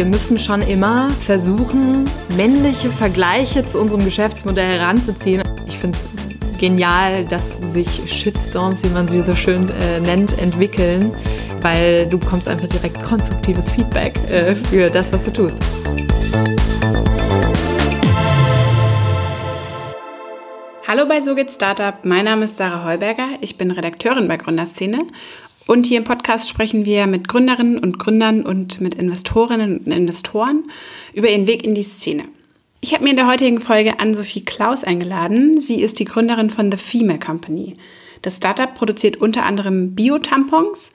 wir müssen schon immer versuchen, männliche Vergleiche zu unserem Geschäftsmodell heranzuziehen. Ich finde es genial, dass sich Shitstorms, wie man sie so schön äh, nennt, entwickeln, weil du bekommst einfach direkt konstruktives Feedback äh, für das, was du tust. Hallo bei So geht Startup. Mein Name ist Sarah Heuberger. Ich bin Redakteurin bei Gründerszene und hier im Podcast sprechen wir mit Gründerinnen und Gründern und mit Investorinnen und Investoren über ihren Weg in die Szene. Ich habe mir in der heutigen Folge Ann-Sophie Klaus eingeladen. Sie ist die Gründerin von The Female Company. Das Startup produziert unter anderem Bio-Tampons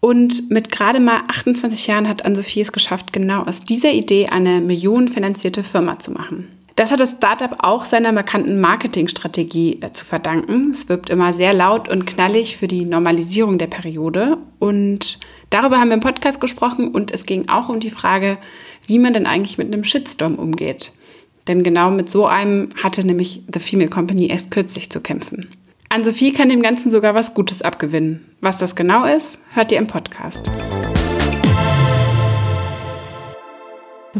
und mit gerade mal 28 Jahren hat Ann-Sophie es geschafft, genau aus dieser Idee eine millionenfinanzierte Firma zu machen. Das hat das Startup auch seiner markanten Marketingstrategie äh, zu verdanken. Es wirbt immer sehr laut und knallig für die Normalisierung der Periode. Und darüber haben wir im Podcast gesprochen und es ging auch um die Frage, wie man denn eigentlich mit einem Shitstorm umgeht. Denn genau mit so einem hatte nämlich The Female Company erst kürzlich zu kämpfen. Ann-Sophie kann dem Ganzen sogar was Gutes abgewinnen. Was das genau ist, hört ihr im Podcast.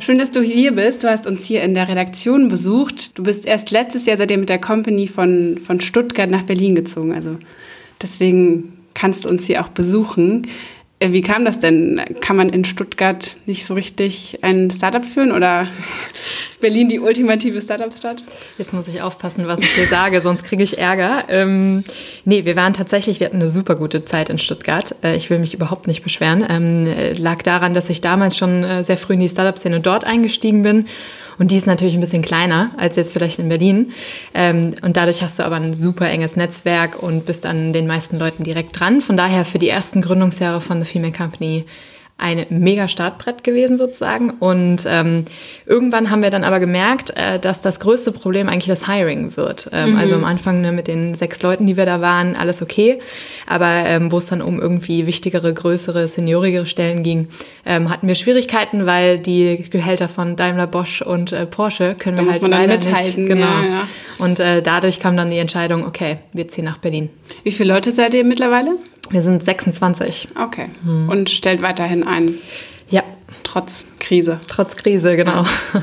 Schön, dass du hier bist. Du hast uns hier in der Redaktion besucht. Du bist erst letztes Jahr seitdem mit der Company von, von Stuttgart nach Berlin gezogen. Also deswegen kannst du uns hier auch besuchen. Äh, wie kam das denn? Kann man in Stuttgart nicht so richtig ein Startup führen oder Berlin die ultimative Startup-Stadt? Jetzt muss ich aufpassen, was ich hier sage, sonst kriege ich Ärger. Ähm, nee, wir waren tatsächlich, wir hatten eine super gute Zeit in Stuttgart. Äh, ich will mich überhaupt nicht beschweren. Ähm, lag daran, dass ich damals schon äh, sehr früh in die Startup-Szene dort eingestiegen bin und die ist natürlich ein bisschen kleiner als jetzt vielleicht in Berlin. Ähm, und dadurch hast du aber ein super enges Netzwerk und bist an den meisten Leuten direkt dran. Von daher für die ersten Gründungsjahre von The Female Company ein mega Startbrett gewesen sozusagen. Und ähm, irgendwann haben wir dann aber gemerkt, äh, dass das größte Problem eigentlich das Hiring wird. Ähm, mhm. Also am Anfang ne, mit den sechs Leuten, die wir da waren, alles okay. Aber ähm, wo es dann um irgendwie wichtigere, größere, seniorigere Stellen ging, ähm, hatten wir Schwierigkeiten, weil die Gehälter von Daimler, Bosch und äh, Porsche können da wir halt man leider nicht. Genau. Ja, ja. Und äh, dadurch kam dann die Entscheidung, okay, wir ziehen nach Berlin. Wie viele Leute seid ihr mittlerweile? Wir sind 26. Okay. Hm. Und stellt weiterhin ein. Ja. Trotz Krise. Trotz Krise, genau. Ja.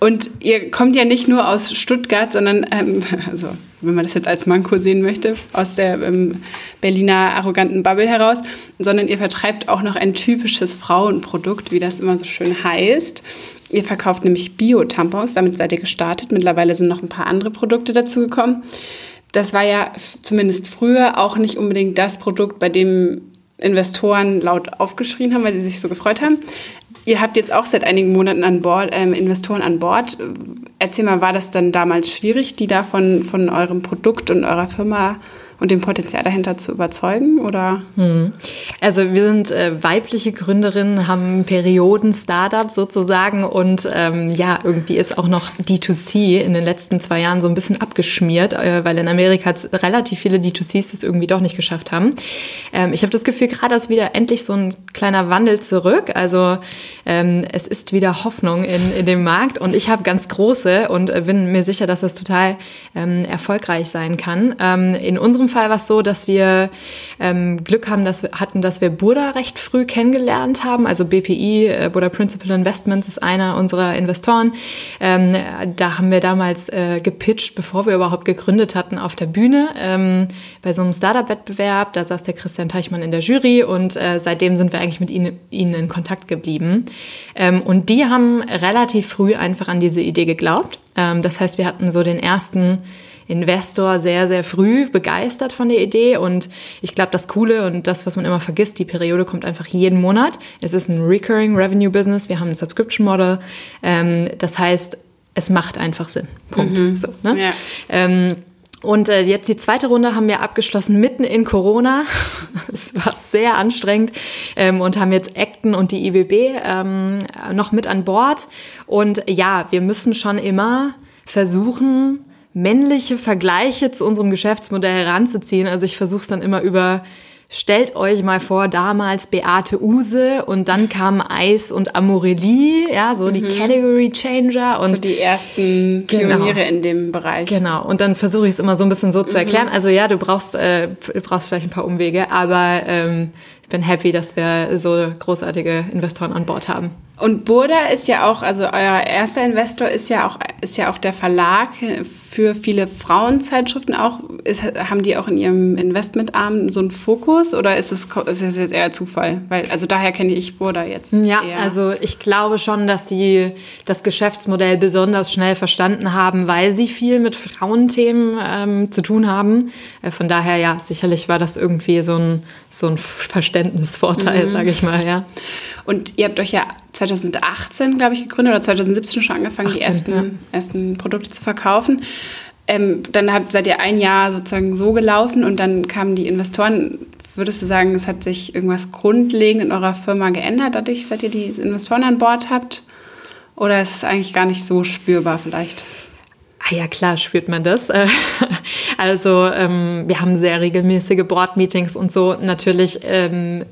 Und ihr kommt ja nicht nur aus Stuttgart, sondern, ähm, also wenn man das jetzt als Manko sehen möchte, aus der ähm, Berliner arroganten Bubble heraus, sondern ihr vertreibt auch noch ein typisches Frauenprodukt, wie das immer so schön heißt. Ihr verkauft nämlich Bio-Tampons, damit seid ihr gestartet. Mittlerweile sind noch ein paar andere Produkte dazugekommen das war ja zumindest früher auch nicht unbedingt das Produkt, bei dem Investoren laut aufgeschrien haben, weil sie sich so gefreut haben. Ihr habt jetzt auch seit einigen Monaten an Bord, ähm, Investoren an Bord. Erzähl mal, war das dann damals schwierig, die da von, von eurem Produkt und eurer Firma und dem Potenzial dahinter zu überzeugen? Oder? Hm. Also wir sind äh, weibliche Gründerinnen, haben Perioden-Startup sozusagen und ähm, ja, irgendwie ist auch noch D2C in den letzten zwei Jahren so ein bisschen abgeschmiert, äh, weil in Amerika relativ viele D2Cs das irgendwie doch nicht geschafft haben. Ähm, ich habe das Gefühl, gerade ist wieder endlich so ein kleiner Wandel zurück. Also ähm, es ist wieder Hoffnung in, in dem Markt und ich habe ganz große und äh, bin mir sicher, dass das total ähm, erfolgreich sein kann. Ähm, in unserem Fall war es so, dass wir ähm, Glück haben, dass wir, hatten, dass wir Buddha recht früh kennengelernt haben. Also BPI, äh, Buddha Principal Investments, ist einer unserer Investoren. Ähm, da haben wir damals äh, gepitcht, bevor wir überhaupt gegründet hatten, auf der Bühne ähm, bei so einem Startup-Wettbewerb. Da saß der Christian Teichmann in der Jury und äh, seitdem sind wir eigentlich mit ihnen, ihnen in Kontakt geblieben. Ähm, und die haben relativ früh einfach an diese Idee geglaubt. Ähm, das heißt, wir hatten so den ersten Investor sehr, sehr früh begeistert von der Idee. Und ich glaube, das Coole und das, was man immer vergisst, die Periode kommt einfach jeden Monat. Es ist ein Recurring Revenue Business. Wir haben ein Subscription Model. Ähm, das heißt, es macht einfach Sinn. Punkt. Mhm. So, ne? ja. ähm, und äh, jetzt die zweite Runde haben wir abgeschlossen mitten in Corona. Es war sehr anstrengend ähm, und haben jetzt Acton und die IBB ähm, noch mit an Bord. Und ja, wir müssen schon immer versuchen, männliche Vergleiche zu unserem Geschäftsmodell heranzuziehen. Also ich versuche es dann immer über Stellt euch mal vor, damals Beate Use und dann kamen Eis und Amorelie, ja, so mhm. die Category Changer und so die ersten genau. Pioniere genau. in dem Bereich. Genau. Und dann versuche ich es immer so ein bisschen so zu mhm. erklären. Also ja, du brauchst, äh, du brauchst vielleicht ein paar Umwege, aber ähm, bin happy, dass wir so großartige Investoren an Bord haben. Und Burda ist ja auch, also euer erster Investor ist ja auch, ist ja auch der Verlag für viele Frauenzeitschriften auch. Ist, haben die auch in ihrem Investmentarm so einen Fokus oder ist es, ist es jetzt eher Zufall? Weil, also daher kenne ich Burda jetzt. Ja, eher. also ich glaube schon, dass sie das Geschäftsmodell besonders schnell verstanden haben, weil sie viel mit Frauenthemen ähm, zu tun haben. Äh, von daher, ja, sicherlich war das irgendwie so ein, so ein Verständnisvorteil, mhm. sage ich mal, ja. Und ihr habt euch ja 2018, glaube ich, gegründet oder 2017 schon angefangen, 18, die ersten, ja. ersten Produkte zu verkaufen. Ähm, dann habt, seid ihr ein Jahr sozusagen so gelaufen und dann kamen die Investoren. Würdest du sagen, es hat sich irgendwas grundlegend in eurer Firma geändert, dadurch, seit ihr die Investoren an Bord habt? Oder ist es eigentlich gar nicht so spürbar vielleicht? Ah ja, klar, spürt man das. Also ähm, wir haben sehr regelmäßige Board-Meetings und so. Natürlich ähm,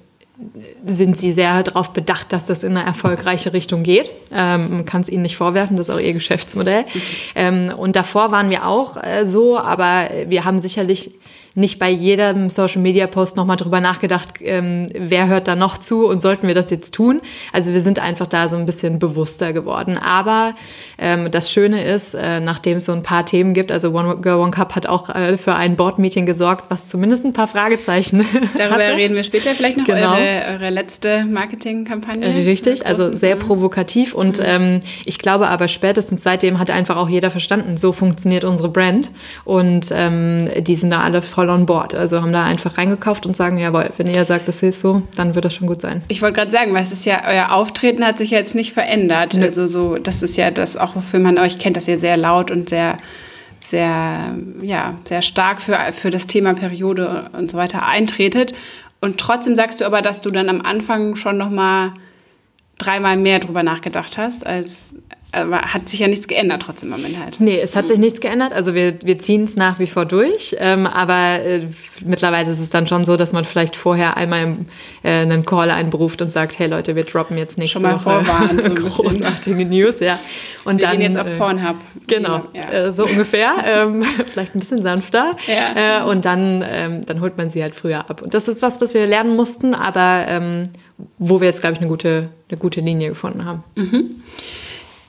sind sie sehr darauf bedacht, dass das in eine erfolgreiche Richtung geht. Ähm, man kann es ihnen nicht vorwerfen, das ist auch ihr Geschäftsmodell. Mhm. Ähm, und davor waren wir auch äh, so, aber wir haben sicherlich nicht bei jedem Social Media Post nochmal drüber nachgedacht, ähm, wer hört da noch zu und sollten wir das jetzt tun. Also wir sind einfach da so ein bisschen bewusster geworden. Aber ähm, das Schöne ist, äh, nachdem es so ein paar Themen gibt, also One Girl One Cup hat auch äh, für ein Board-Meeting gesorgt, was zumindest ein paar Fragezeichen Darüber hatte. reden wir später vielleicht noch, genau. eure, eure letzte Marketingkampagne. Äh, richtig, also sehr provokativ und mhm. ähm, ich glaube aber spätestens seitdem hat einfach auch jeder verstanden, so funktioniert unsere Brand und ähm, die sind da alle voll voll on board. Also haben da einfach reingekauft und sagen, jawohl, wenn ihr sagt, das ist so, dann wird das schon gut sein. Ich wollte gerade sagen, weil es ist ja, euer Auftreten hat sich ja jetzt nicht verändert. Nee. Also so, das ist ja das auch, wofür man euch kennt, dass ihr sehr laut und sehr sehr, ja, sehr stark für, für das Thema Periode und so weiter eintretet. Und trotzdem sagst du aber, dass du dann am Anfang schon noch mal dreimal mehr drüber nachgedacht hast, als, aber hat sich ja nichts geändert trotzdem am Inhalt. Nee, es hat sich nichts geändert. Also wir, wir ziehen es nach wie vor durch. Ähm, aber äh, mittlerweile ist es dann schon so, dass man vielleicht vorher einmal äh, einen Call einberuft und sagt, hey Leute, wir droppen jetzt nächste schon mal Woche vorwarnen, so großartige News. Ja. Und wir dann, gehen jetzt auf äh, Pornhub. Genau, ja. äh, so ungefähr. ähm, vielleicht ein bisschen sanfter. Ja. Äh, und dann, ähm, dann holt man sie halt früher ab. Und das ist was, was wir lernen mussten, aber ähm, wo wir jetzt, glaube ich, eine gute, eine gute Linie gefunden haben. Mhm.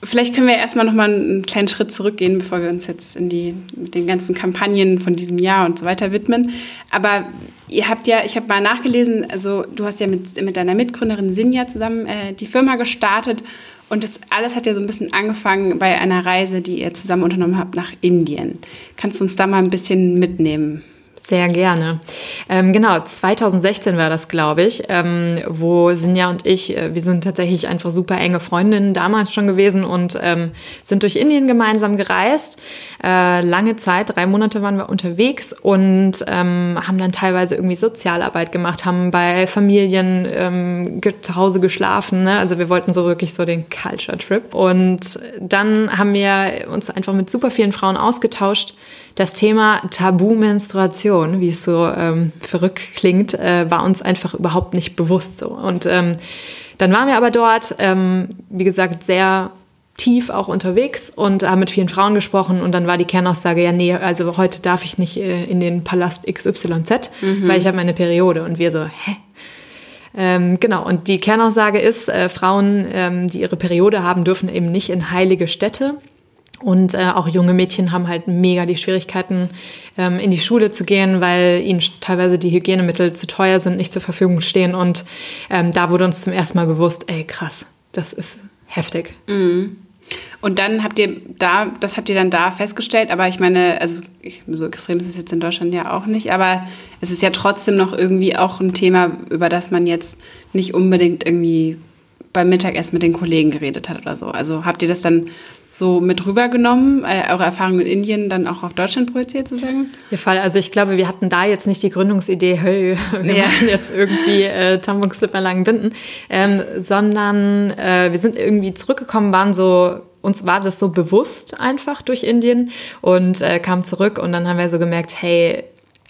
Vielleicht können wir erstmal noch mal einen kleinen Schritt zurückgehen, bevor wir uns jetzt in die mit den ganzen Kampagnen von diesem Jahr und so weiter widmen. Aber ihr habt ja, ich habe mal nachgelesen, also du hast ja mit, mit deiner Mitgründerin Sinja zusammen äh, die Firma gestartet und das alles hat ja so ein bisschen angefangen bei einer Reise, die ihr zusammen unternommen habt nach Indien. Kannst du uns da mal ein bisschen mitnehmen? Sehr gerne. Ähm, genau, 2016 war das, glaube ich, ähm, wo Sinja und ich, äh, wir sind tatsächlich einfach super enge Freundinnen damals schon gewesen und ähm, sind durch Indien gemeinsam gereist. Äh, lange Zeit, drei Monate waren wir unterwegs und ähm, haben dann teilweise irgendwie Sozialarbeit gemacht, haben bei Familien ähm, zu Hause geschlafen. Ne? Also wir wollten so wirklich so den Culture Trip. Und dann haben wir uns einfach mit super vielen Frauen ausgetauscht das Thema Tabu-Menstruation, wie es so ähm, verrückt klingt, äh, war uns einfach überhaupt nicht bewusst so. Und ähm, dann waren wir aber dort, ähm, wie gesagt, sehr tief auch unterwegs und haben mit vielen Frauen gesprochen und dann war die Kernaussage, ja, nee, also heute darf ich nicht äh, in den Palast XYZ, mhm. weil ich habe meine Periode. Und wir so, hä? Ähm, genau, und die Kernaussage ist, äh, Frauen, ähm, die ihre Periode haben, dürfen eben nicht in heilige Städte. Und äh, auch junge Mädchen haben halt mega die Schwierigkeiten, ähm, in die Schule zu gehen, weil ihnen teilweise die Hygienemittel zu teuer sind, nicht zur Verfügung stehen. Und ähm, da wurde uns zum ersten Mal bewusst, ey, krass, das ist heftig. Mhm. Und dann habt ihr da, das habt ihr dann da festgestellt, aber ich meine, also so extrem ist es jetzt in Deutschland ja auch nicht, aber es ist ja trotzdem noch irgendwie auch ein Thema, über das man jetzt nicht unbedingt irgendwie beim Mittagessen mit den Kollegen geredet hat oder so. Also habt ihr das dann so mit rübergenommen, äh, eure Erfahrungen in Indien dann auch auf Deutschland projiziert sozusagen? Ja, Fall. Also ich glaube, wir hatten da jetzt nicht die Gründungsidee, hey, wir ja. machen jetzt irgendwie äh, Tampon-Slipper lang binden, ähm, sondern äh, wir sind irgendwie zurückgekommen, waren so uns war das so bewusst einfach durch Indien und äh, kam zurück und dann haben wir so gemerkt, hey,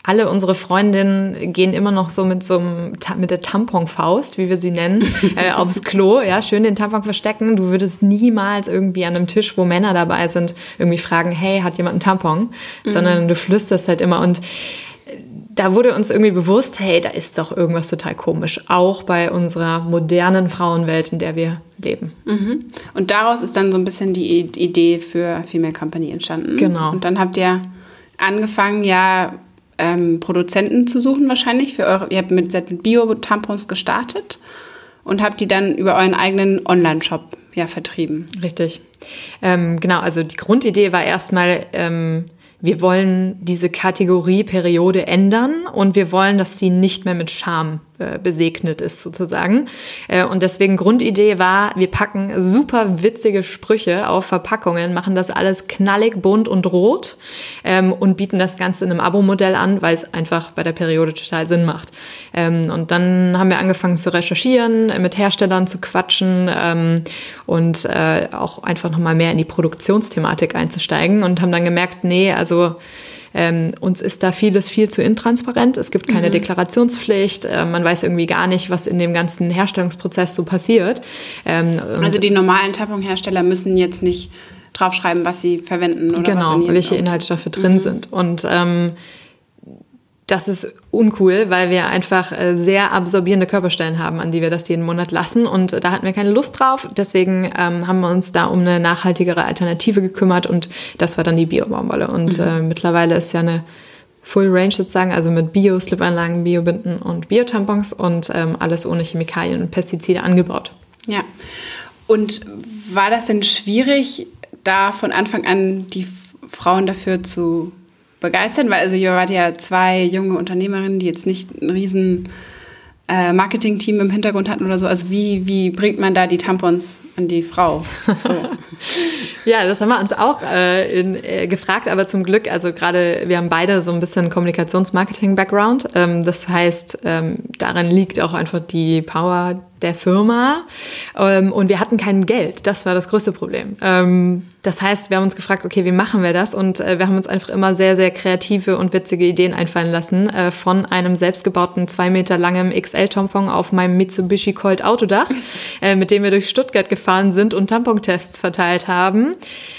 alle unsere Freundinnen gehen immer noch so mit so einem, mit der Tamponfaust, wie wir sie nennen, äh, aufs Klo, ja, schön den Tampon verstecken. Du würdest niemals irgendwie an einem Tisch, wo Männer dabei sind, irgendwie fragen, hey, hat jemand einen Tampon? Mhm. Sondern du flüsterst halt immer und da wurde uns irgendwie bewusst, hey, da ist doch irgendwas total komisch, auch bei unserer modernen Frauenwelt, in der wir leben. Mhm. Und daraus ist dann so ein bisschen die Idee für Female Company entstanden. Genau. Und dann habt ihr angefangen, ja, ähm, Produzenten zu suchen wahrscheinlich für eure, ihr habt mit, mit Bio-Tampons gestartet und habt die dann über euren eigenen Online-Shop ja vertrieben. Richtig. Ähm, genau, also die Grundidee war erstmal, ähm, wir wollen diese Kategorieperiode ändern und wir wollen, dass sie nicht mehr mit Scham besegnet ist sozusagen. Äh, und deswegen Grundidee war, wir packen super witzige Sprüche auf Verpackungen, machen das alles knallig, bunt und rot ähm, und bieten das Ganze in einem Abo-Modell an, weil es einfach bei der Periode total Sinn macht. Ähm, und dann haben wir angefangen zu recherchieren, mit Herstellern zu quatschen ähm, und äh, auch einfach nochmal mehr in die Produktionsthematik einzusteigen und haben dann gemerkt, nee, also ähm, uns ist da vieles viel zu intransparent. Es gibt keine mhm. Deklarationspflicht. Äh, man weiß irgendwie gar nicht, was in dem ganzen Herstellungsprozess so passiert. Ähm, also die normalen Tamponhersteller müssen jetzt nicht draufschreiben, was sie verwenden oder genau, was welche Inhaltsstoffe drin mhm. sind. Und ähm, das ist uncool, weil wir einfach äh, sehr absorbierende Körperstellen haben, an die wir das jeden Monat lassen. Und da hatten wir keine Lust drauf. Deswegen ähm, haben wir uns da um eine nachhaltigere Alternative gekümmert und das war dann die Bio-Baumwolle. Und mhm. äh, mittlerweile ist ja eine Full Range sozusagen, also mit Bio-Slipanlagen, Bio-Binden und Bio-Tampons und ähm, alles ohne Chemikalien und Pestizide angebaut. Ja. Und war das denn schwierig, da von Anfang an die Frauen dafür zu begeistern? Weil also ihr wart ja zwei junge Unternehmerinnen, die jetzt nicht ein riesen äh, Marketing-Team im Hintergrund hatten oder so. Also wie, wie bringt man da die Tampons an die Frau? So. ja, das haben wir uns auch äh, in, äh, gefragt, aber zum Glück, also gerade wir haben beide so ein bisschen Kommunikations-Marketing-Background. Ähm, das heißt, ähm, darin liegt auch einfach die Power der Firma ähm, und wir hatten kein Geld. Das war das größte Problem. Ähm, das heißt, wir haben uns gefragt, okay, wie machen wir das? Und äh, wir haben uns einfach immer sehr, sehr kreative und witzige Ideen einfallen lassen. Äh, von einem selbstgebauten zwei Meter langen XL-Tampon auf meinem Mitsubishi Colt Autodach, äh, mit dem wir durch Stuttgart gefahren sind und Tampontests verteilt haben,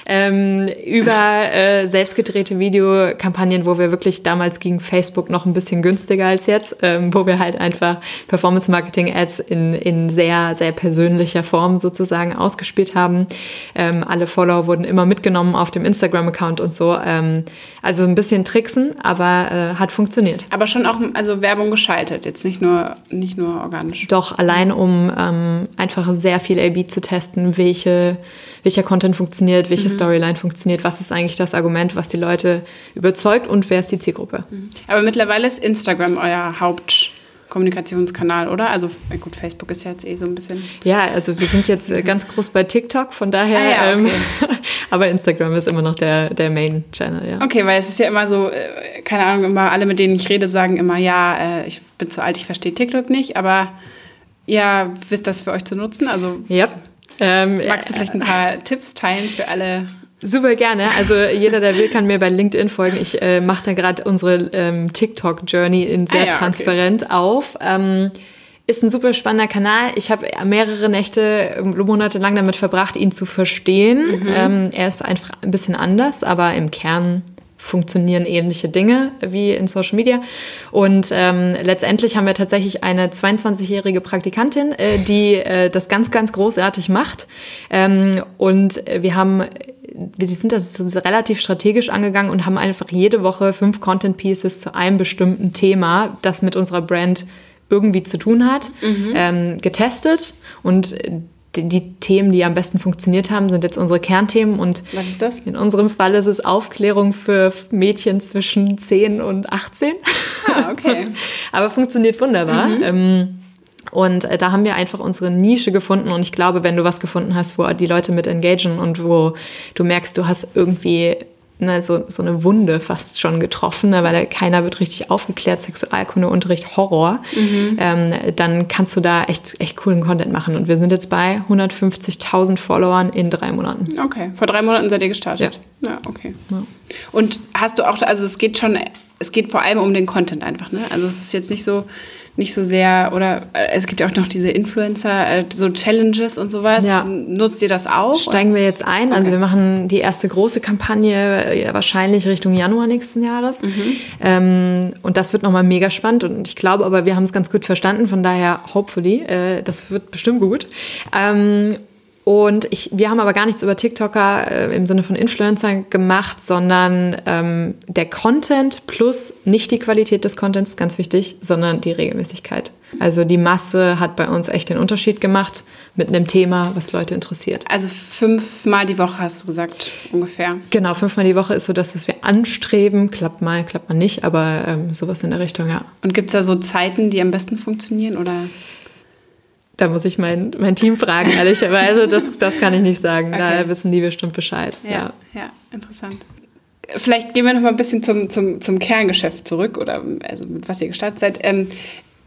ähm, über äh, selbstgedrehte Videokampagnen, wo wir wirklich damals gegen Facebook noch ein bisschen günstiger als jetzt, ähm, wo wir halt einfach Performance-Marketing-Ads in in sehr, sehr persönlicher Form sozusagen ausgespielt haben. Ähm, alle Follower wurden immer mitgenommen auf dem Instagram-Account und so. Ähm, also ein bisschen tricksen, aber äh, hat funktioniert. Aber schon auch also Werbung geschaltet, jetzt nicht nur, nicht nur organisch. Doch, allein um ähm, einfach sehr viel A-B zu testen, welche, welcher Content funktioniert, welche mhm. Storyline funktioniert, was ist eigentlich das Argument, was die Leute überzeugt und wer ist die Zielgruppe. Mhm. Aber mittlerweile ist Instagram euer Haupt Kommunikationskanal, oder? Also gut, Facebook ist ja jetzt eh so ein bisschen. Ja, also wir sind jetzt äh, ganz groß bei TikTok, von daher. Ah, ja, okay. ähm, aber Instagram ist immer noch der, der Main-Channel, ja. Okay, weil es ist ja immer so, äh, keine Ahnung, immer alle, mit denen ich rede, sagen immer, ja, äh, ich bin zu alt, ich verstehe TikTok nicht, aber ja, wisst das für euch zu nutzen? Also. Ja. Ähm, magst du vielleicht ein paar Tipps teilen für alle Super gerne. Also jeder, der will, kann mir bei LinkedIn folgen. Ich äh, mache da gerade unsere ähm, TikTok-Journey in sehr ah, ja, transparent okay. auf. Ähm, ist ein super spannender Kanal. Ich habe mehrere Nächte, Monate lang damit verbracht, ihn zu verstehen. Mhm. Ähm, er ist einfach ein bisschen anders, aber im Kern funktionieren ähnliche Dinge wie in Social Media. Und ähm, letztendlich haben wir tatsächlich eine 22-jährige Praktikantin, äh, die äh, das ganz, ganz großartig macht. Ähm, und wir haben wir sind das relativ strategisch angegangen und haben einfach jede Woche fünf Content Pieces zu einem bestimmten Thema, das mit unserer Brand irgendwie zu tun hat, mhm. ähm, getestet und die, Themen, die am besten funktioniert haben, sind jetzt unsere Kernthemen. Und Was ist das? In unserem Fall ist es Aufklärung für Mädchen zwischen 10 und 18. Ah, okay. Aber funktioniert wunderbar. Mhm. Ähm, und äh, da haben wir einfach unsere Nische gefunden. Und ich glaube, wenn du was gefunden hast, wo die Leute mit engagieren und wo du merkst, du hast irgendwie ne, so, so eine Wunde fast schon getroffen, ne, weil keiner wird richtig aufgeklärt, Sexualkundeunterricht, Horror, mhm. ähm, dann kannst du da echt, echt coolen Content machen. Und wir sind jetzt bei 150.000 Followern in drei Monaten. Okay, vor drei Monaten seid ihr gestartet. Ja, ja okay. Ja. Und hast du auch, also es geht schon, es geht vor allem um den Content einfach, ne? Also es ist jetzt nicht so, nicht so sehr, oder äh, es gibt ja auch noch diese Influencer, äh, so Challenges und sowas. Ja. Nutzt ihr das auch? Steigen wir jetzt ein. Also wir machen die erste große Kampagne äh, wahrscheinlich Richtung Januar nächsten Jahres. Ähm, und das wird nochmal mega spannend. Und ich glaube aber, wir haben es ganz gut verstanden. Von daher, hopefully, äh, das wird bestimmt gut. Ähm, und ich, wir haben aber gar nichts über TikToker äh, im Sinne von Influencer gemacht, sondern ähm, der Content plus nicht die Qualität des Contents, ganz wichtig, sondern die Regelmäßigkeit. Also die Masse hat bei uns echt den Unterschied gemacht mit einem Thema, was Leute interessiert. Also fünfmal die Woche hast du gesagt, ungefähr. Genau, fünfmal die Woche ist so das, was wir anstreben. Klappt mal, klappt mal nicht, aber ähm, sowas in der Richtung, ja. Und gibt es da so Zeiten, die am besten funktionieren oder? Da muss ich mein, mein Team fragen, ehrlicherweise. Das, das kann ich nicht sagen. Okay. Da wissen die bestimmt Bescheid. Ja, ja, interessant. Vielleicht gehen wir noch mal ein bisschen zum, zum, zum Kerngeschäft zurück oder also mit was ihr gestartet seid. Ähm,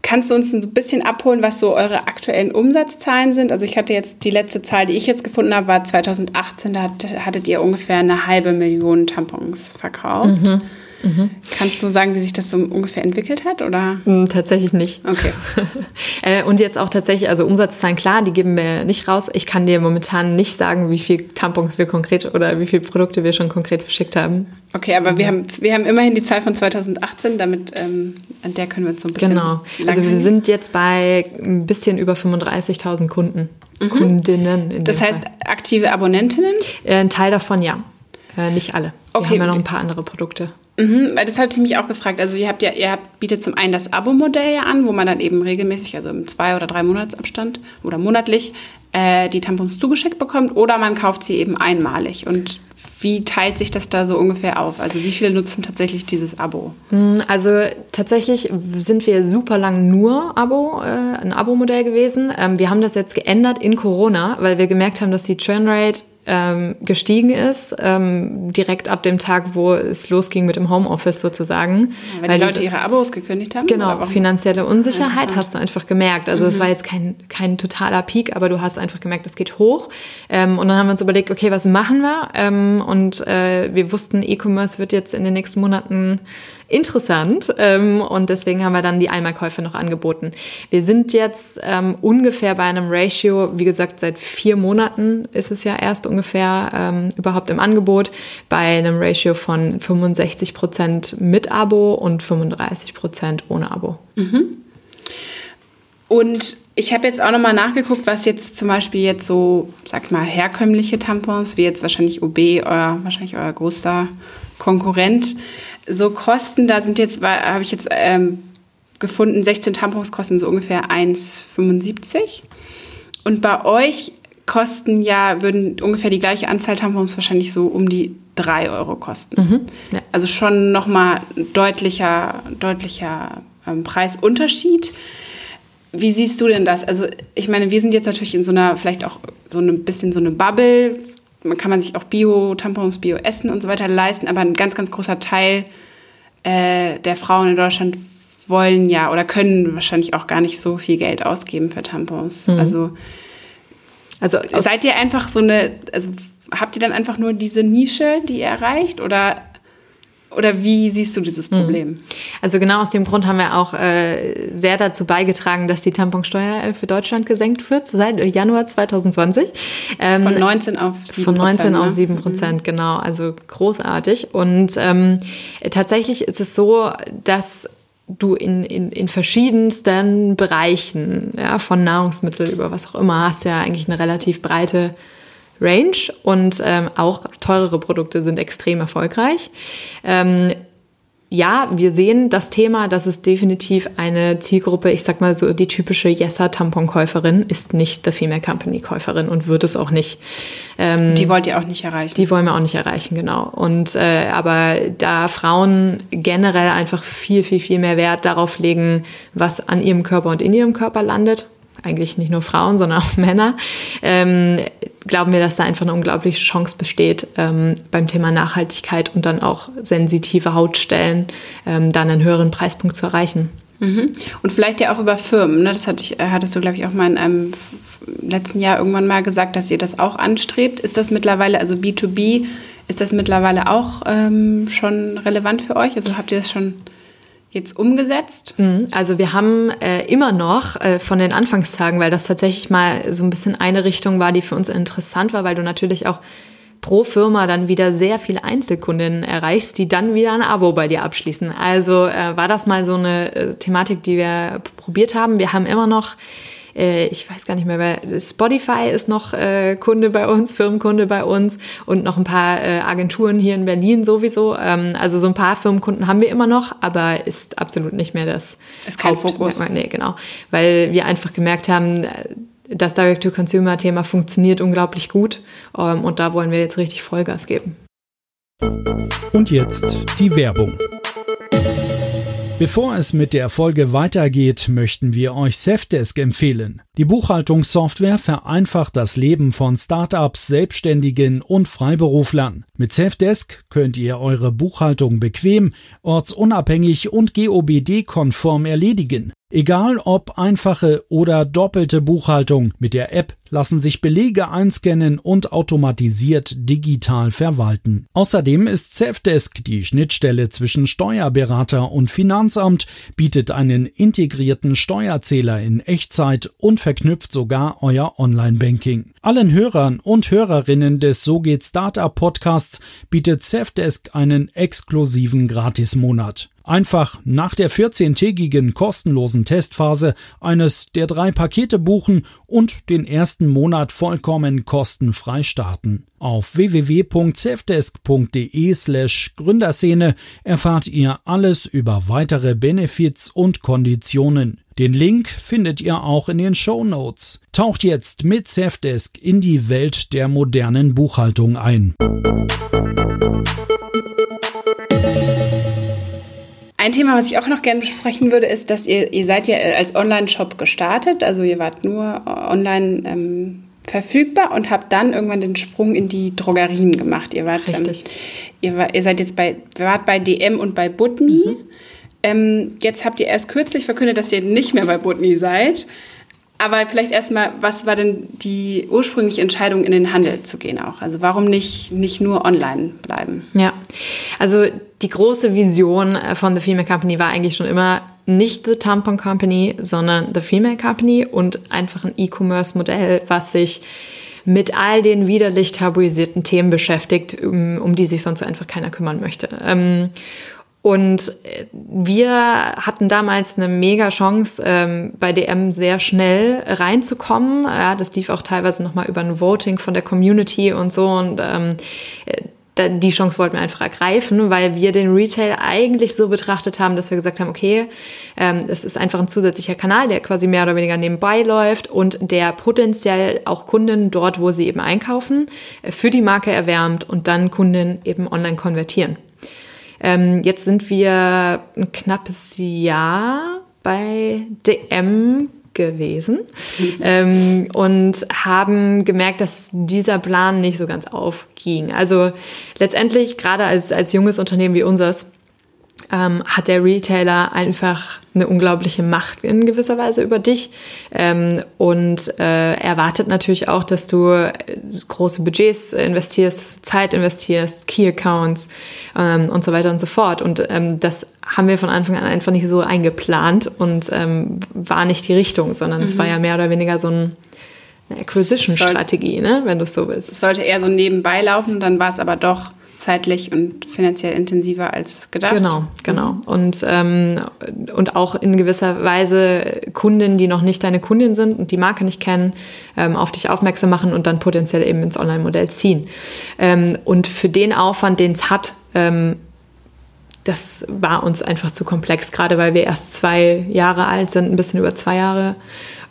kannst du uns ein bisschen abholen, was so eure aktuellen Umsatzzahlen sind? Also ich hatte jetzt die letzte Zahl, die ich jetzt gefunden habe, war 2018. Da hat, hattet ihr ungefähr eine halbe Million Tampons verkauft. Mhm. Kannst du sagen, wie sich das so ungefähr entwickelt hat? Oder? Hm, Tatsächlich nicht. Okay. Äh, Und jetzt auch tatsächlich, also Umsatzzahlen, klar, die geben wir nicht raus. Ich kann dir momentan nicht sagen, wie viel Tampons wir konkret oder wie viele Produkte wir schon konkret verschickt haben. Okay, aber wir haben, wir haben immerhin die Zahl von 2018, damit ähm, an der können wir uns so ein bisschen. Genau. Also wir sind jetzt bei ein bisschen über 35.000 Kunden. Kundinnen. Mhm. Das dem heißt, Fall. aktive Abonnentinnen? Äh, ein Teil davon ja. Äh, nicht alle. Wir Okay. haben ja noch ein paar andere Produkte. Mhm, weil das hatte ich mich auch gefragt. Also ihr habt ja, ihr habt, bietet zum einen das Abo-Modell ja an, wo man dann eben regelmäßig, also im zwei oder drei Monatsabstand oder monatlich, äh, die Tampons zugeschickt bekommt oder man kauft sie eben einmalig. Und wie teilt sich das da so ungefähr auf? Also wie viele nutzen tatsächlich dieses Abo? Also tatsächlich sind wir super lang nur Abo, äh, ein Abo-Modell gewesen. Ähm, wir haben das jetzt geändert in Corona, weil wir gemerkt haben, dass die Churnrate ähm, gestiegen ist, ähm, direkt ab dem Tag, wo es losging mit dem Homeoffice sozusagen. Weil, die Leute ihre Abos gekündigt haben? Genau, finanzielle Unsicherheit hast du einfach gemerkt. Also es war jetzt kein, kein totaler Peak, aber du hast einfach gemerkt, es geht hoch. Ähm, und dann haben wir uns überlegt, okay, was machen wir? Ähm, und äh, wir wussten, E-Commerce wird jetzt in den nächsten Monaten interessant. Ähm, und deswegen haben wir dann die Einmalkäufe noch angeboten. Wir sind jetzt ähm, ungefähr bei einem Ratio, wie gesagt, seit vier Monaten ist es ja erst ungefähr ähm, überhaupt im Angebot, bei einem Ratio von 65 Prozent mit Abo und 35 Prozent ohne Abo. Und ich habe jetzt auch nochmal nachgeguckt, was jetzt zum Beispiel jetzt so, sag mal, herkömmliche Tampons, wie jetzt wahrscheinlich OB, euer, wahrscheinlich euer größter Konkurrent, so kosten. Da sind jetzt, habe ich jetzt ähm, gefunden, 16 Tampons kosten so ungefähr 1,75. Und bei euch kosten ja, würden ungefähr die gleiche Anzahl Tampons wahrscheinlich so um die 3 Euro kosten. ja. Also schon nochmal deutlicher, deutlicher ähm, Preisunterschied. Wie siehst du denn das? Also, ich meine, wir sind jetzt natürlich in so einer, vielleicht auch so ein bisschen so eine Bubble. Man kann man sich auch Bio-Tampons, Bio-Essen und so weiter leisten, aber ein ganz, ganz großer Teil äh, der Frauen in Deutschland wollen ja oder können wahrscheinlich auch gar nicht so viel Geld ausgeben für Tampons. Also, Also aus, seid ihr einfach so eine, also habt ihr dann einfach nur diese Nische, die ihr erreicht oder, oder wie siehst du dieses Problem? also genau aus dem Grund haben wir auch äh, sehr dazu beigetragen, dass die Tamponsteuer äh, für Deutschland gesenkt wird seit Januar 2020. Ähm, Von 19 auf 7% Von 19 ne? auf 7 Prozent, genau. Also großartig. Und ähm, tatsächlich ist es so, dass du in, in, in verschiedensten Bereichen, ja, von Nahrungsmittel über was auch immer, hast ja eigentlich eine relativ breite Range und ähm, auch teurere Produkte sind extrem erfolgreich. Ähm, ja, wir sehen das Thema, dass es definitiv eine Zielgruppe, ich sag mal so, die typische Yesa-Tampon-Käuferin ist nicht the Female Company-Käuferin und wird es auch nicht. Ähm, Die wollt ihr auch nicht erreichen. die wollen wir auch nicht erreichen, genau. Und äh, aber da Frauen generell einfach viel, viel, viel mehr Wert darauf legen, was an ihrem Körper und in ihrem Körper landet, eigentlich nicht nur Frauen, sondern auch Männer, ähm, glauben wir, dass da einfach eine unglaubliche Chance besteht, ähm, beim Thema Nachhaltigkeit und dann auch sensitive Hautstellen ähm, dann einen höheren Preispunkt zu erreichen. Mhm. Und vielleicht ja auch über Firmen. Ne? Das hatte ich, äh, hattest du, glaube ich, auch mal in einem letzten Jahr irgendwann mal gesagt, dass ihr das auch anstrebt. Ist das mittlerweile, also B2B, ist das mittlerweile auch ähm, schon relevant für euch? Also habt ihr das schon jetzt umgesetzt? Mhm. Also wir haben äh, immer noch äh, von den Anfangstagen, weil das tatsächlich mal so ein bisschen eine Richtung war, die für uns interessant war, weil du natürlich auch pro Firma dann wieder sehr viele Einzelkundinnen erreichst, die dann wieder ein Abo bei dir abschließen. Also äh, war das mal so eine äh, Thematik, die wir probiert haben. Wir haben immer noch äh, ich weiß gar nicht mehr, wer, Spotify ist noch äh, Kunde bei uns, Firmenkunde bei uns und noch ein paar äh, Agenturen hier in Berlin sowieso. Ähm, also so ein paar Firmenkunden haben wir immer noch, aber ist absolut nicht mehr das ist kein Fokus. Nee, genau. Weil wir einfach gemerkt haben, das Direct-to-Consumer-Thema funktioniert unglaublich gut ähm, und da wollen wir jetzt richtig Vollgas geben. Und jetzt die Werbung. Bevor es mit der Folge weitergeht, möchten wir euch Safdesk empfehlen. Die Buchhaltungssoftware vereinfacht das Leben von Startups, Selbstständigen und Freiberuflern. Mit Safdesk könnt ihr eure Buchhaltung bequem, ortsunabhängig und GOBD-konform erledigen. Egal ob einfache oder doppelte Buchhaltung, mit der App lassen sich Belege einscannen und automatisiert digital verwalten. Außerdem ist Safdesk die Schnittstelle zwischen Steuerberater und Finanzamt, bietet einen integrierten Steuerzähler in Echtzeit und verknüpft sogar euer Online-Banking. Allen Hörern und Hörerinnen des So geht Startup Podcasts bietet Safdesk einen exklusiven Gratismonat. Einfach nach der 14-tägigen kostenlosen Testphase eines der drei Pakete buchen und den ersten Monat vollkommen kostenfrei starten. Auf www.safdesk.de slash Gründerszene erfahrt ihr alles über weitere Benefits und Konditionen. Den Link findet ihr auch in den Show Notes. Taucht jetzt mit Safdesk in die Welt der modernen Buchhaltung ein. Ein Thema, was ich auch noch gerne besprechen würde, ist, dass ihr, ihr seid ja als Online-Shop gestartet, also ihr wart nur online ähm, verfügbar und habt dann irgendwann den Sprung in die Drogerien gemacht. Ihr wart, ähm, ihr, war, ihr seid jetzt bei, wart bei DM und bei Butni. Mhm. Ähm, jetzt habt ihr erst kürzlich verkündet, dass ihr nicht mehr bei Butni seid. Aber vielleicht erstmal, was war denn die ursprüngliche Entscheidung, in den Handel zu gehen auch? Also warum nicht, nicht nur online bleiben? Ja, also die große Vision äh, von The Female Company war eigentlich schon immer nicht The Tampon Company, sondern The Female Company und einfach ein E-Commerce-Modell, was sich mit all den widerlich tabuisierten Themen beschäftigt, um, um die sich sonst einfach keiner kümmern möchte. Ähm, und äh, wir hatten damals eine mega Chance, ähm, bei DM sehr schnell reinzukommen. Ja, das lief auch teilweise nochmal über ein Voting von der Community und so. Und ähm, äh, die Chance wollten wir einfach ergreifen, weil wir den Retail eigentlich so betrachtet haben, dass wir gesagt haben, okay, ähm, es ist einfach ein zusätzlicher Kanal, der quasi mehr oder weniger nebenbei läuft und der potenziell auch Kunden dort, wo sie eben einkaufen, äh, für die Marke erwärmt und dann Kunden eben online konvertieren. Ähm, jetzt sind wir ein knappes Jahr bei DM gewesen mhm. ähm, und haben gemerkt, dass dieser Plan nicht so ganz aufging. Also letztendlich, gerade als, als junges Unternehmen wie unseres, ähm, hat der Retailer einfach eine unglaubliche Macht in gewisser Weise über dich ähm, und äh, erwartet natürlich auch, dass du äh, große Budgets investierst, Zeit investierst, Key Accounts ähm, und so weiter und so fort. Und ähm, das haben wir von Anfang an einfach nicht so eingeplant und ähm, war nicht die Richtung, sondern mhm. es war ja mehr oder weniger so ein eine Acquisition-Strategie, ne, wenn du es so willst. Es sollte eher so nebenbei laufen, dann war es aber doch zeitlich und finanziell intensiver als gedacht. Genau, genau. Und, ähm, und auch in gewisser Weise Kunden, die noch nicht deine Kundin sind und die Marke nicht kennen, ähm, auf dich aufmerksam machen und dann potenziell eben ins Online-Modell ziehen. Ähm, und für den Aufwand, den es hat, ähm, das war uns einfach zu komplex, gerade weil wir erst zwei Jahre alt sind, ein bisschen über zwei Jahre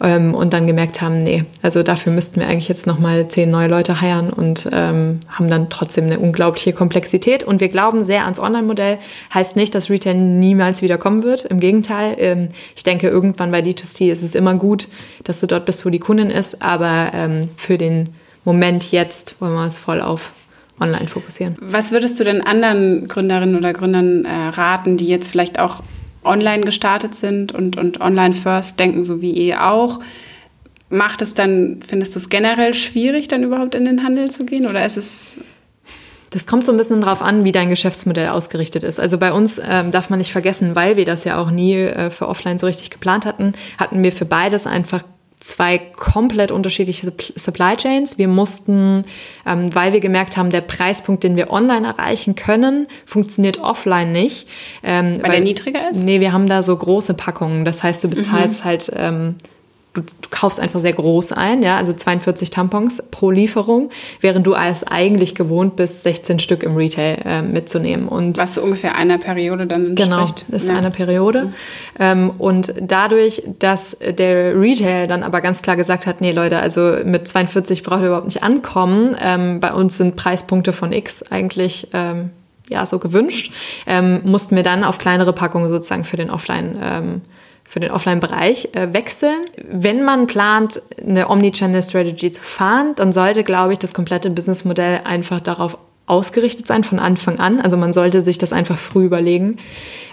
ähm, und dann gemerkt haben, nee, also dafür müssten wir eigentlich jetzt nochmal zehn neue Leute heiern und ähm, haben dann trotzdem eine unglaubliche Komplexität und wir glauben sehr ans Online-Modell. Heißt nicht, dass Retail niemals wieder kommen wird. Im Gegenteil, ähm, ich denke, irgendwann bei D2C ist es immer gut, dass du dort bist, wo die Kundin ist, aber ähm, für den Moment jetzt wollen wir uns voll auf online fokussieren. Was würdest du denn anderen Gründerinnen oder Gründern äh, raten, die jetzt vielleicht auch online gestartet sind und, und online first denken, so wie ihr auch? Macht es dann, findest du es generell schwierig, dann überhaupt in den Handel zu gehen oder ist es Das kommt so ein bisschen darauf an, wie dein Geschäftsmodell ausgerichtet ist. Also bei uns ähm, darf man nicht vergessen, weil wir das ja auch nie äh, für Offline so richtig geplant hatten, hatten wir für beides einfach zwei komplett unterschiedliche Supply Chains. Wir mussten, ähm, weil wir gemerkt haben, der Preispunkt, den wir online erreichen können, funktioniert offline nicht. Ähm, weil, weil, der niedriger ist? Nee, wir haben da so große Packungen. Das heißt, du bezahlst mhm. halt ähm, du, du, kaufst einfach sehr groß ein, ja, also 42 Tampons pro Lieferung, während du als eigentlich gewohnt bist, 16 Stück im Retail äh, mitzunehmen. Und Was so ungefähr einer Periode dann entspricht. Genau, ist ja. eine Periode. Mhm. Ähm, und dadurch, dass der Retail dann aber ganz klar gesagt hat, nee Leute, also mit 42 braucht ihr überhaupt nicht ankommen. Ähm, bei uns sind Preispunkte von X eigentlich ähm, ja so gewünscht, ähm, mussten wir dann auf kleinere Packungen sozusagen für den Offline ähm, für den Offline-Bereich äh, wechseln. Wenn man plant, eine Omnichannel-Strategy zu fahren, dann sollte, glaube ich, das komplette Businessmodell einfach darauf ausgerichtet sein von Anfang an. Also man sollte sich das einfach früh überlegen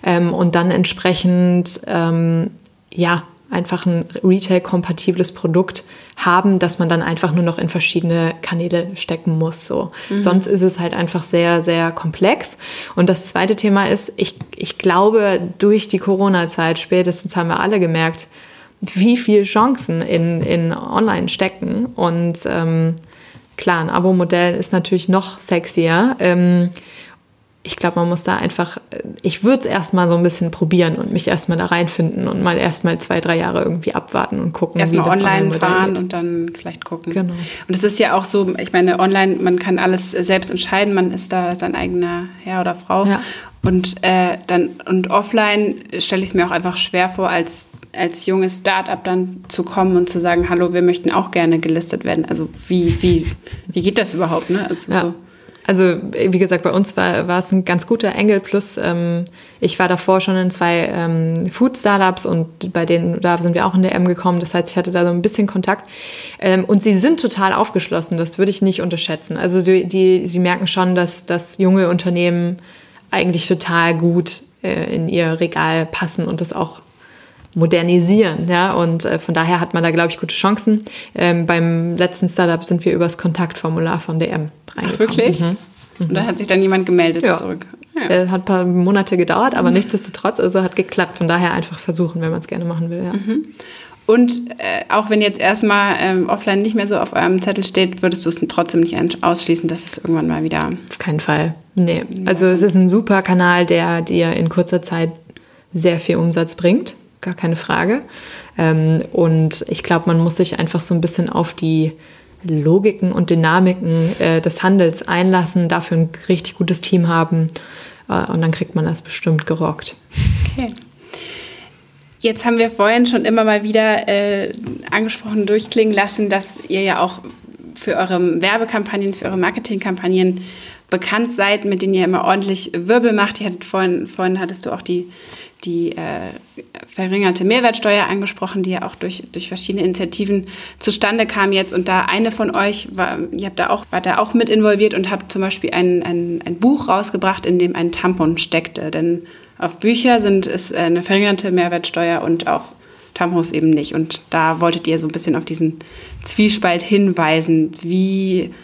ähm, und dann entsprechend ähm, ja einfach ein Retail-kompatibles Produkt haben, dass man dann einfach nur noch in verschiedene Kanäle stecken muss. So. Mhm. Sonst ist es halt einfach sehr, sehr komplex. Und das zweite Thema ist, ich, ich glaube, durch die Corona-Zeit spätestens haben wir alle gemerkt, wie viele Chancen in, in Online stecken. Und ähm, klar, ein Abo-Modell ist natürlich noch sexier. Ähm, ich glaube, man muss da einfach, ich würde es erstmal so ein bisschen probieren und mich erstmal da reinfinden und mal erstmal zwei, drei Jahre irgendwie abwarten und gucken, erstmal wie das online fahren geht. und dann vielleicht gucken. Genau. Und es ist ja auch so, ich meine, online, man kann alles selbst entscheiden, man ist da sein eigener Herr oder Frau. Ja. Und äh, dann und offline stelle ich es mir auch einfach schwer vor, als als junges Startup dann zu kommen und zu sagen, hallo, wir möchten auch gerne gelistet werden. Also wie, wie, wie geht das überhaupt? Ne? Also ja. so. Also wie gesagt, bei uns war, war es ein ganz guter Engel. Plus ähm, ich war davor schon in zwei ähm, Food-Startups und bei denen, da sind wir auch in der M gekommen. Das heißt, ich hatte da so ein bisschen Kontakt. Ähm, und sie sind total aufgeschlossen, das würde ich nicht unterschätzen. Also die, die, sie merken schon, dass, dass junge Unternehmen eigentlich total gut äh, in ihr Regal passen und das auch modernisieren. Ja? Und äh, von daher hat man da, glaube ich, gute Chancen. Ähm, beim letzten Startup sind wir übers Kontaktformular von DM reingekommen. Ach, wirklich? Mhm. Und da hat sich dann jemand gemeldet ja. zurück. Ja. Äh, hat ein paar Monate gedauert, aber mhm. nichtsdestotrotz, also hat geklappt. Von daher einfach versuchen, wenn man es gerne machen will. Ja. Mhm. Und äh, auch wenn jetzt erstmal ähm, offline nicht mehr so auf eurem Zettel steht, würdest du es trotzdem nicht ausschließen, dass es irgendwann mal wieder. Auf keinen Fall. Nee. Also es ist ein super Kanal, der dir in kurzer Zeit sehr viel Umsatz bringt gar keine Frage. Ähm, und ich glaube, man muss sich einfach so ein bisschen auf die Logiken und Dynamiken äh, des Handels einlassen, dafür ein richtig gutes Team haben äh, und dann kriegt man das bestimmt gerockt. Okay. Jetzt haben wir vorhin schon immer mal wieder äh, angesprochen, durchklingen lassen, dass ihr ja auch für eure Werbekampagnen, für eure Marketingkampagnen bekannt seid, mit denen ihr immer ordentlich Wirbel macht. Ihr hattet vorhin, vorhin hattest du auch die die äh, verringerte Mehrwertsteuer angesprochen, die ja auch durch, durch verschiedene Initiativen zustande kam jetzt. Und da eine von euch, war, ihr habt da auch, war da auch mit involviert und habt zum Beispiel ein, ein, ein Buch rausgebracht, in dem ein Tampon steckte. Denn auf Bücher sind es eine verringerte Mehrwertsteuer und auf Tampons eben nicht. Und da wolltet ihr so ein bisschen auf diesen Zwiespalt hinweisen. Wie,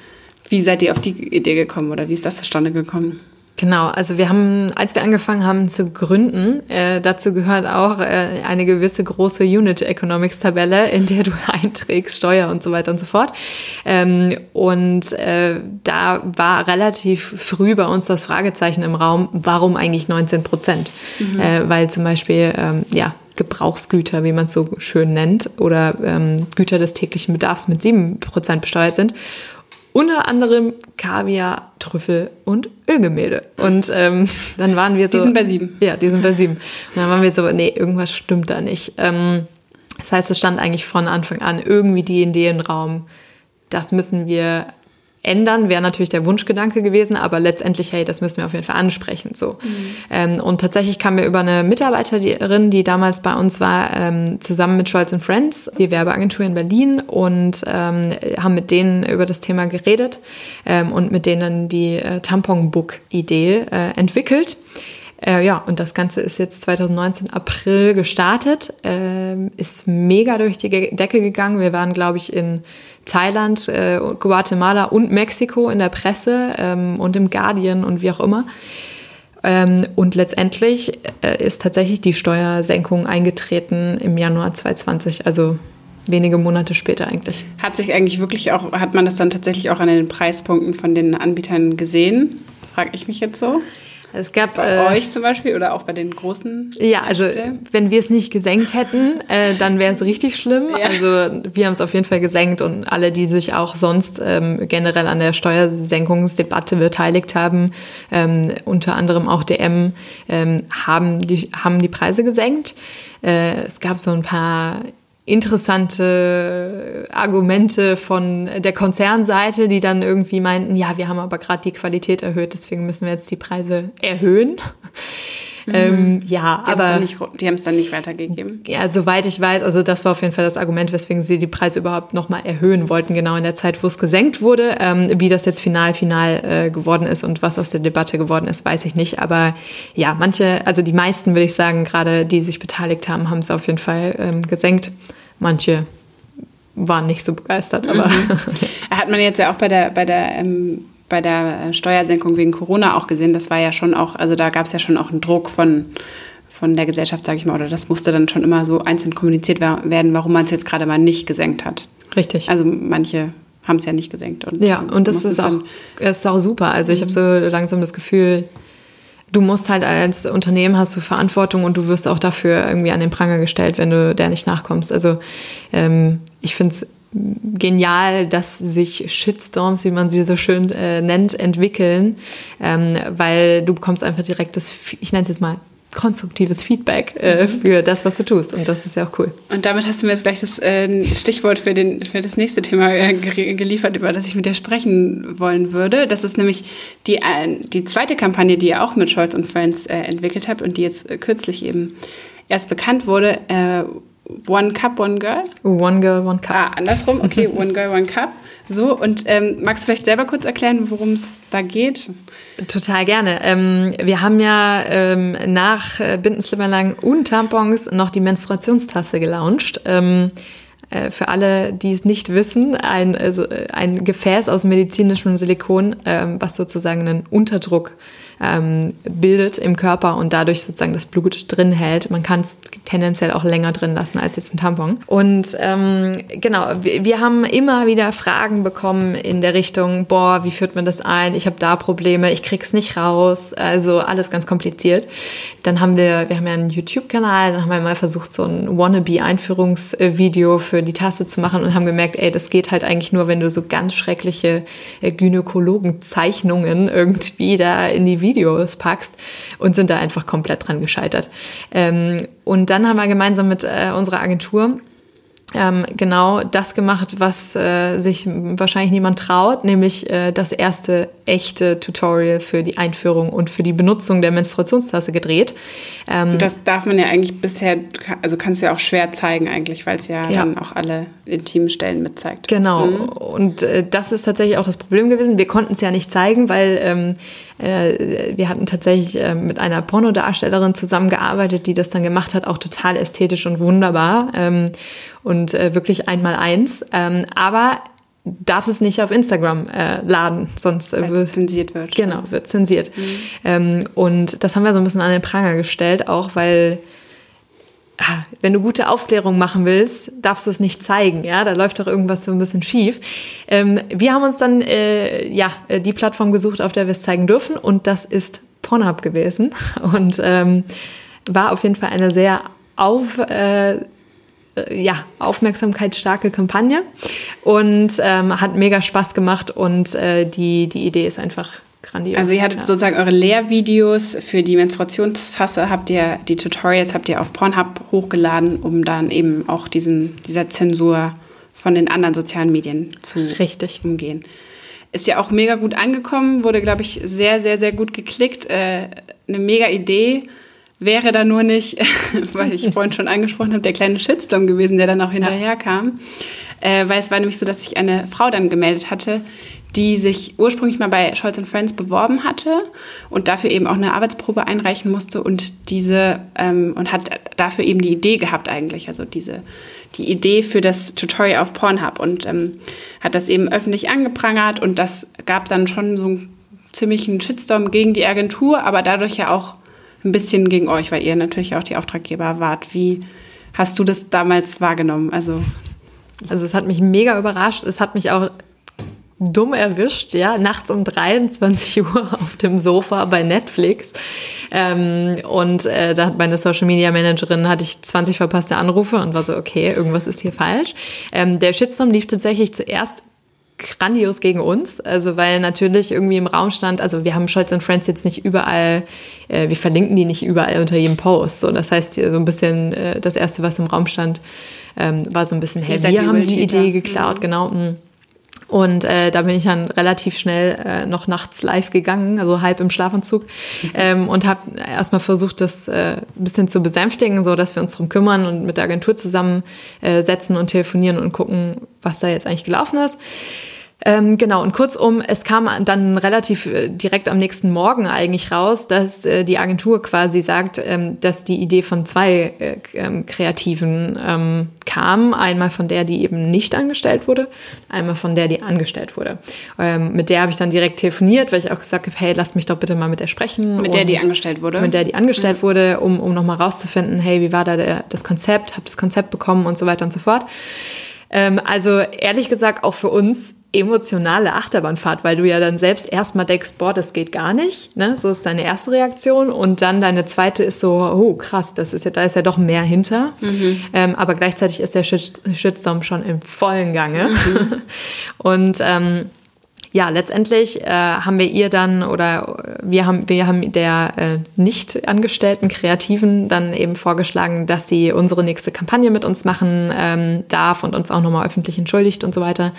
wie seid ihr auf die Idee gekommen oder wie ist das zustande gekommen? Genau, also wir haben, als wir angefangen haben zu gründen, äh, dazu gehört auch äh, eine gewisse große Unit Economics Tabelle, in der du einträgst, Steuer und so weiter und so fort. Ähm, und äh, da war relativ früh bei uns das Fragezeichen im Raum, warum eigentlich 19 Prozent? Mhm. Äh, weil zum Beispiel, ähm, ja, Gebrauchsgüter, wie man es so schön nennt, oder ähm, Güter des täglichen Bedarfs mit 7% besteuert sind. Unter anderem Kaviar, Trüffel und Ölgemälde. Und ähm, dann waren wir so. Die sind bei sieben. Ja, die sind bei sieben. Und dann waren wir so, nee, irgendwas stimmt da nicht. Ähm, das heißt, es stand eigentlich von Anfang an irgendwie die Idee im Raum, das müssen wir ändern, wäre natürlich der Wunschgedanke gewesen, aber letztendlich, hey, das müssen wir auf jeden Fall ansprechen. So. Mhm. Ähm, und tatsächlich kamen wir über eine Mitarbeiterin, die damals bei uns war, ähm, zusammen mit Scholz Friends, die Werbeagentur in Berlin, und ähm, haben mit denen über das Thema geredet ähm, und mit denen die äh, Tampon-Book-Idee äh, entwickelt. Äh, ja, und das Ganze ist jetzt 2019 April gestartet, äh, ist mega durch die Decke gegangen. Wir waren, glaube ich, in Thailand, äh, Guatemala und Mexiko in der Presse ähm, und im Guardian und wie auch immer. Ähm, und letztendlich äh, ist tatsächlich die Steuersenkung eingetreten im Januar 2020, also wenige Monate später eigentlich. Hat sich eigentlich wirklich auch, hat man das dann tatsächlich auch an den Preispunkten von den Anbietern gesehen? Frage ich mich jetzt so. Es gab bei äh, euch zum Beispiel oder auch bei den großen. Ja, also wenn wir es nicht gesenkt hätten, äh, dann wäre es richtig schlimm. Ja. Also wir haben es auf jeden Fall gesenkt und alle, die sich auch sonst ähm, generell an der Steuersenkungsdebatte beteiligt haben, ähm, unter anderem auch DM, ähm, haben die haben die Preise gesenkt. Äh, es gab so ein paar interessante Argumente von der Konzernseite, die dann irgendwie meinten, ja, wir haben aber gerade die Qualität erhöht, deswegen müssen wir jetzt die Preise erhöhen. Mhm. Ähm, ja, die aber nicht, die haben es dann nicht weitergegeben. Ja, soweit ich weiß, also das war auf jeden Fall das Argument, weswegen sie die Preise überhaupt nochmal erhöhen wollten, genau in der Zeit, wo es gesenkt wurde. Ähm, wie das jetzt final, final äh, geworden ist und was aus der Debatte geworden ist, weiß ich nicht. Aber ja, manche, also die meisten würde ich sagen, gerade die sich beteiligt haben, haben es auf jeden Fall ähm, gesenkt. Manche waren nicht so begeistert, aber. Mhm. Hat man jetzt ja auch bei der, bei der ähm, bei der Steuersenkung wegen Corona auch gesehen, das war ja schon auch, also da gab es ja schon auch einen Druck von, von der Gesellschaft, sage ich mal, oder das musste dann schon immer so einzeln kommuniziert werden, warum man es jetzt gerade mal nicht gesenkt hat. Richtig. Also manche haben es ja nicht gesenkt. Und ja, und das ist auch, ist auch super. Also ich habe so langsam das Gefühl, du musst halt als Unternehmen hast du Verantwortung und du wirst auch dafür irgendwie an den Pranger gestellt, wenn du der nicht nachkommst. Also ähm, ich finde es genial, dass sich Shitstorms, wie man sie so schön äh, nennt, entwickeln, ähm, weil du bekommst einfach direkt das, ich nenne es jetzt mal konstruktives Feedback äh, mhm. für das, was du tust. Und das ist ja auch cool. Und damit hast du mir jetzt gleich das äh, Stichwort für, den, für das nächste Thema äh, geliefert, über das ich mit dir sprechen wollen würde. Das ist nämlich die, äh, die zweite Kampagne, die ihr auch mit Scholz und Friends äh, entwickelt habt und die jetzt äh, kürzlich eben erst bekannt wurde. One Cup, One Girl? One Girl, One Cup. Ah, andersrum. Okay, One Girl, One Cup. So, und ähm, magst du vielleicht selber kurz erklären, worum es da geht? Total gerne. Ähm, wir haben ja ähm, nach äh, Bindenslippernlagen und Tampons noch die Menstruationstasse gelauncht. Ähm, äh, für alle, die es nicht wissen, ein, also, äh, ein Gefäß aus medizinischem Silikon, ähm, was sozusagen einen Unterdruck ähm, bildet im Körper und dadurch sozusagen das Blut drin hält. Man kann es tendenziell auch länger drin lassen als jetzt ein Tampon. Und ähm, genau, wir, wir, haben immer wieder Fragen bekommen in der Richtung, boah, wie führt man das ein? Ich habe da Probleme, ich krieg's nicht raus. Also alles ganz kompliziert. Dann haben wir, wir haben ja einen YouTube-Kanal, dann haben wir mal versucht, so ein Wannabe-Einführungsvideo für die Tasse zu machen und haben gemerkt, ey, das geht halt eigentlich nur, wenn du so ganz schreckliche äh, Gynäkologenzeichnungen irgendwie da in die Videos packst und sind da einfach komplett dran gescheitert. Ähm, und dann haben wir gemeinsam mit äh, unserer Agentur ähm, genau das gemacht, was äh, sich wahrscheinlich niemand traut, nämlich äh, das erste echte Tutorial für die Einführung und für die Benutzung der Menstruationstasse gedreht. Ähm, das darf man ja eigentlich bisher, also kannst du ja auch schwer zeigen eigentlich, weil es ja, ja, dann auch alle intimen Stellen mitzeigt. Genau. Mhm. Und äh, das ist tatsächlich auch das Problem gewesen. Wir konnten es ja nicht zeigen, weil ähm, äh, wir hatten tatsächlich äh, mit einer Pornodarstellerin zusammengearbeitet, die das dann gemacht hat, auch total ästhetisch und wunderbar ähm, und äh, wirklich einmal eins. Ähm, aber darf es nicht auf Instagram äh, laden, sonst äh, wird zensiert wird. Genau, wird zensiert. Mhm. Ähm, und das haben wir so ein bisschen an den Pranger gestellt, auch weil wenn du gute Aufklärung machen willst, darfst du es nicht zeigen, ja, da läuft doch irgendwas so ein bisschen schief. Ähm, wir haben uns dann äh, ja äh, die Plattform gesucht, auf der wir es zeigen dürfen, und das ist Pornhub gewesen und ähm, war auf jeden Fall eine sehr auf äh, ja, aufmerksamkeitsstarke Kampagne und ähm, hat mega Spaß gemacht und äh, die, die Idee ist einfach grandios. Also ihr hattet ja. sozusagen eure Lehrvideos für die Menstruationstasse, habt ihr, die Tutorials habt ihr auf Pornhub hochgeladen, um dann eben auch diesen, dieser Zensur von den anderen sozialen Medien zu Richtig. umgehen. Ist ja auch mega gut angekommen, wurde, glaube ich, sehr, sehr, sehr gut geklickt. Äh, eine mega Idee wäre da nur nicht, weil ich vorhin schon angesprochen habe, der kleine Shitstorm gewesen, der dann auch hinterher kam. äh, weil es war nämlich so, dass sich eine Frau dann gemeldet hatte, die sich ursprünglich mal bei Scholz Friends beworben hatte und dafür eben auch eine Arbeitsprobe einreichen musste und diese ähm, und hat dafür eben die Idee gehabt eigentlich, also diese die Idee für das Tutorial auf Pornhub und ähm, hat das eben öffentlich angeprangert und das gab dann schon so einen ziemlichen Shitstorm gegen die Agentur, aber dadurch ja auch ein bisschen gegen euch, weil ihr natürlich auch die Auftraggeber wart. Wie hast du das damals wahrgenommen? Also also es hat mich mega überrascht. Es hat mich auch dumm erwischt, ja, nachts um 23 Uhr auf dem Sofa bei Netflix. Ähm, und äh, da hat meine Social Media Managerin, hatte ich 20 verpasste Anrufe und war so, okay, irgendwas ist hier falsch. Ähm, der Shitstorm lief tatsächlich zuerst grandios gegen uns, also weil natürlich irgendwie im Raum stand, also wir haben Scholz und Friends jetzt nicht überall, äh, wir verlinken die nicht überall unter jedem Post. So, das heißt, so ein bisschen äh, das erste, was im Raum stand, ähm, war so ein bisschen, hey, wir haben die Idee geklaut, mhm. genau. Mh. Und äh, da bin ich dann relativ schnell äh, noch nachts live gegangen, also halb im Schlafanzug, ähm, und habe erstmal versucht, das äh, ein bisschen zu besänftigen, so dass wir uns darum kümmern und mit der Agentur zusammensetzen äh, und telefonieren und gucken, was da jetzt eigentlich gelaufen ist. Ähm, genau, und kurzum, es kam dann relativ äh, direkt am nächsten Morgen eigentlich raus, dass äh, die Agentur quasi sagt, ähm, dass die Idee von zwei äh, ähm, Kreativen ähm, kam. Einmal von der, die eben nicht angestellt wurde, einmal von der, die angestellt wurde. Ähm, mit der habe ich dann direkt telefoniert, weil ich auch gesagt habe, hey, lasst mich doch bitte mal mit der sprechen. Mit der, die angestellt wurde? Mit der, die angestellt mhm. wurde, um, um nochmal rauszufinden, hey, wie war da der, das Konzept, habe das Konzept bekommen und so weiter und so fort. Ähm, also ehrlich gesagt, auch für uns emotionale Achterbahnfahrt, weil du ja dann selbst erstmal denkst, boah, das geht gar nicht. Ne? So ist deine erste Reaktion. Und dann deine zweite ist so, oh krass, das ist ja, da ist ja doch mehr hinter. Mhm. Ähm, aber gleichzeitig ist der Shitstorm schon im vollen Gange. Mhm. und ähm, ja, letztendlich äh, haben wir ihr dann oder wir haben, wir haben der äh, nicht angestellten Kreativen dann eben vorgeschlagen, dass sie unsere nächste Kampagne mit uns machen ähm, darf und uns auch nochmal öffentlich entschuldigt und so weiter.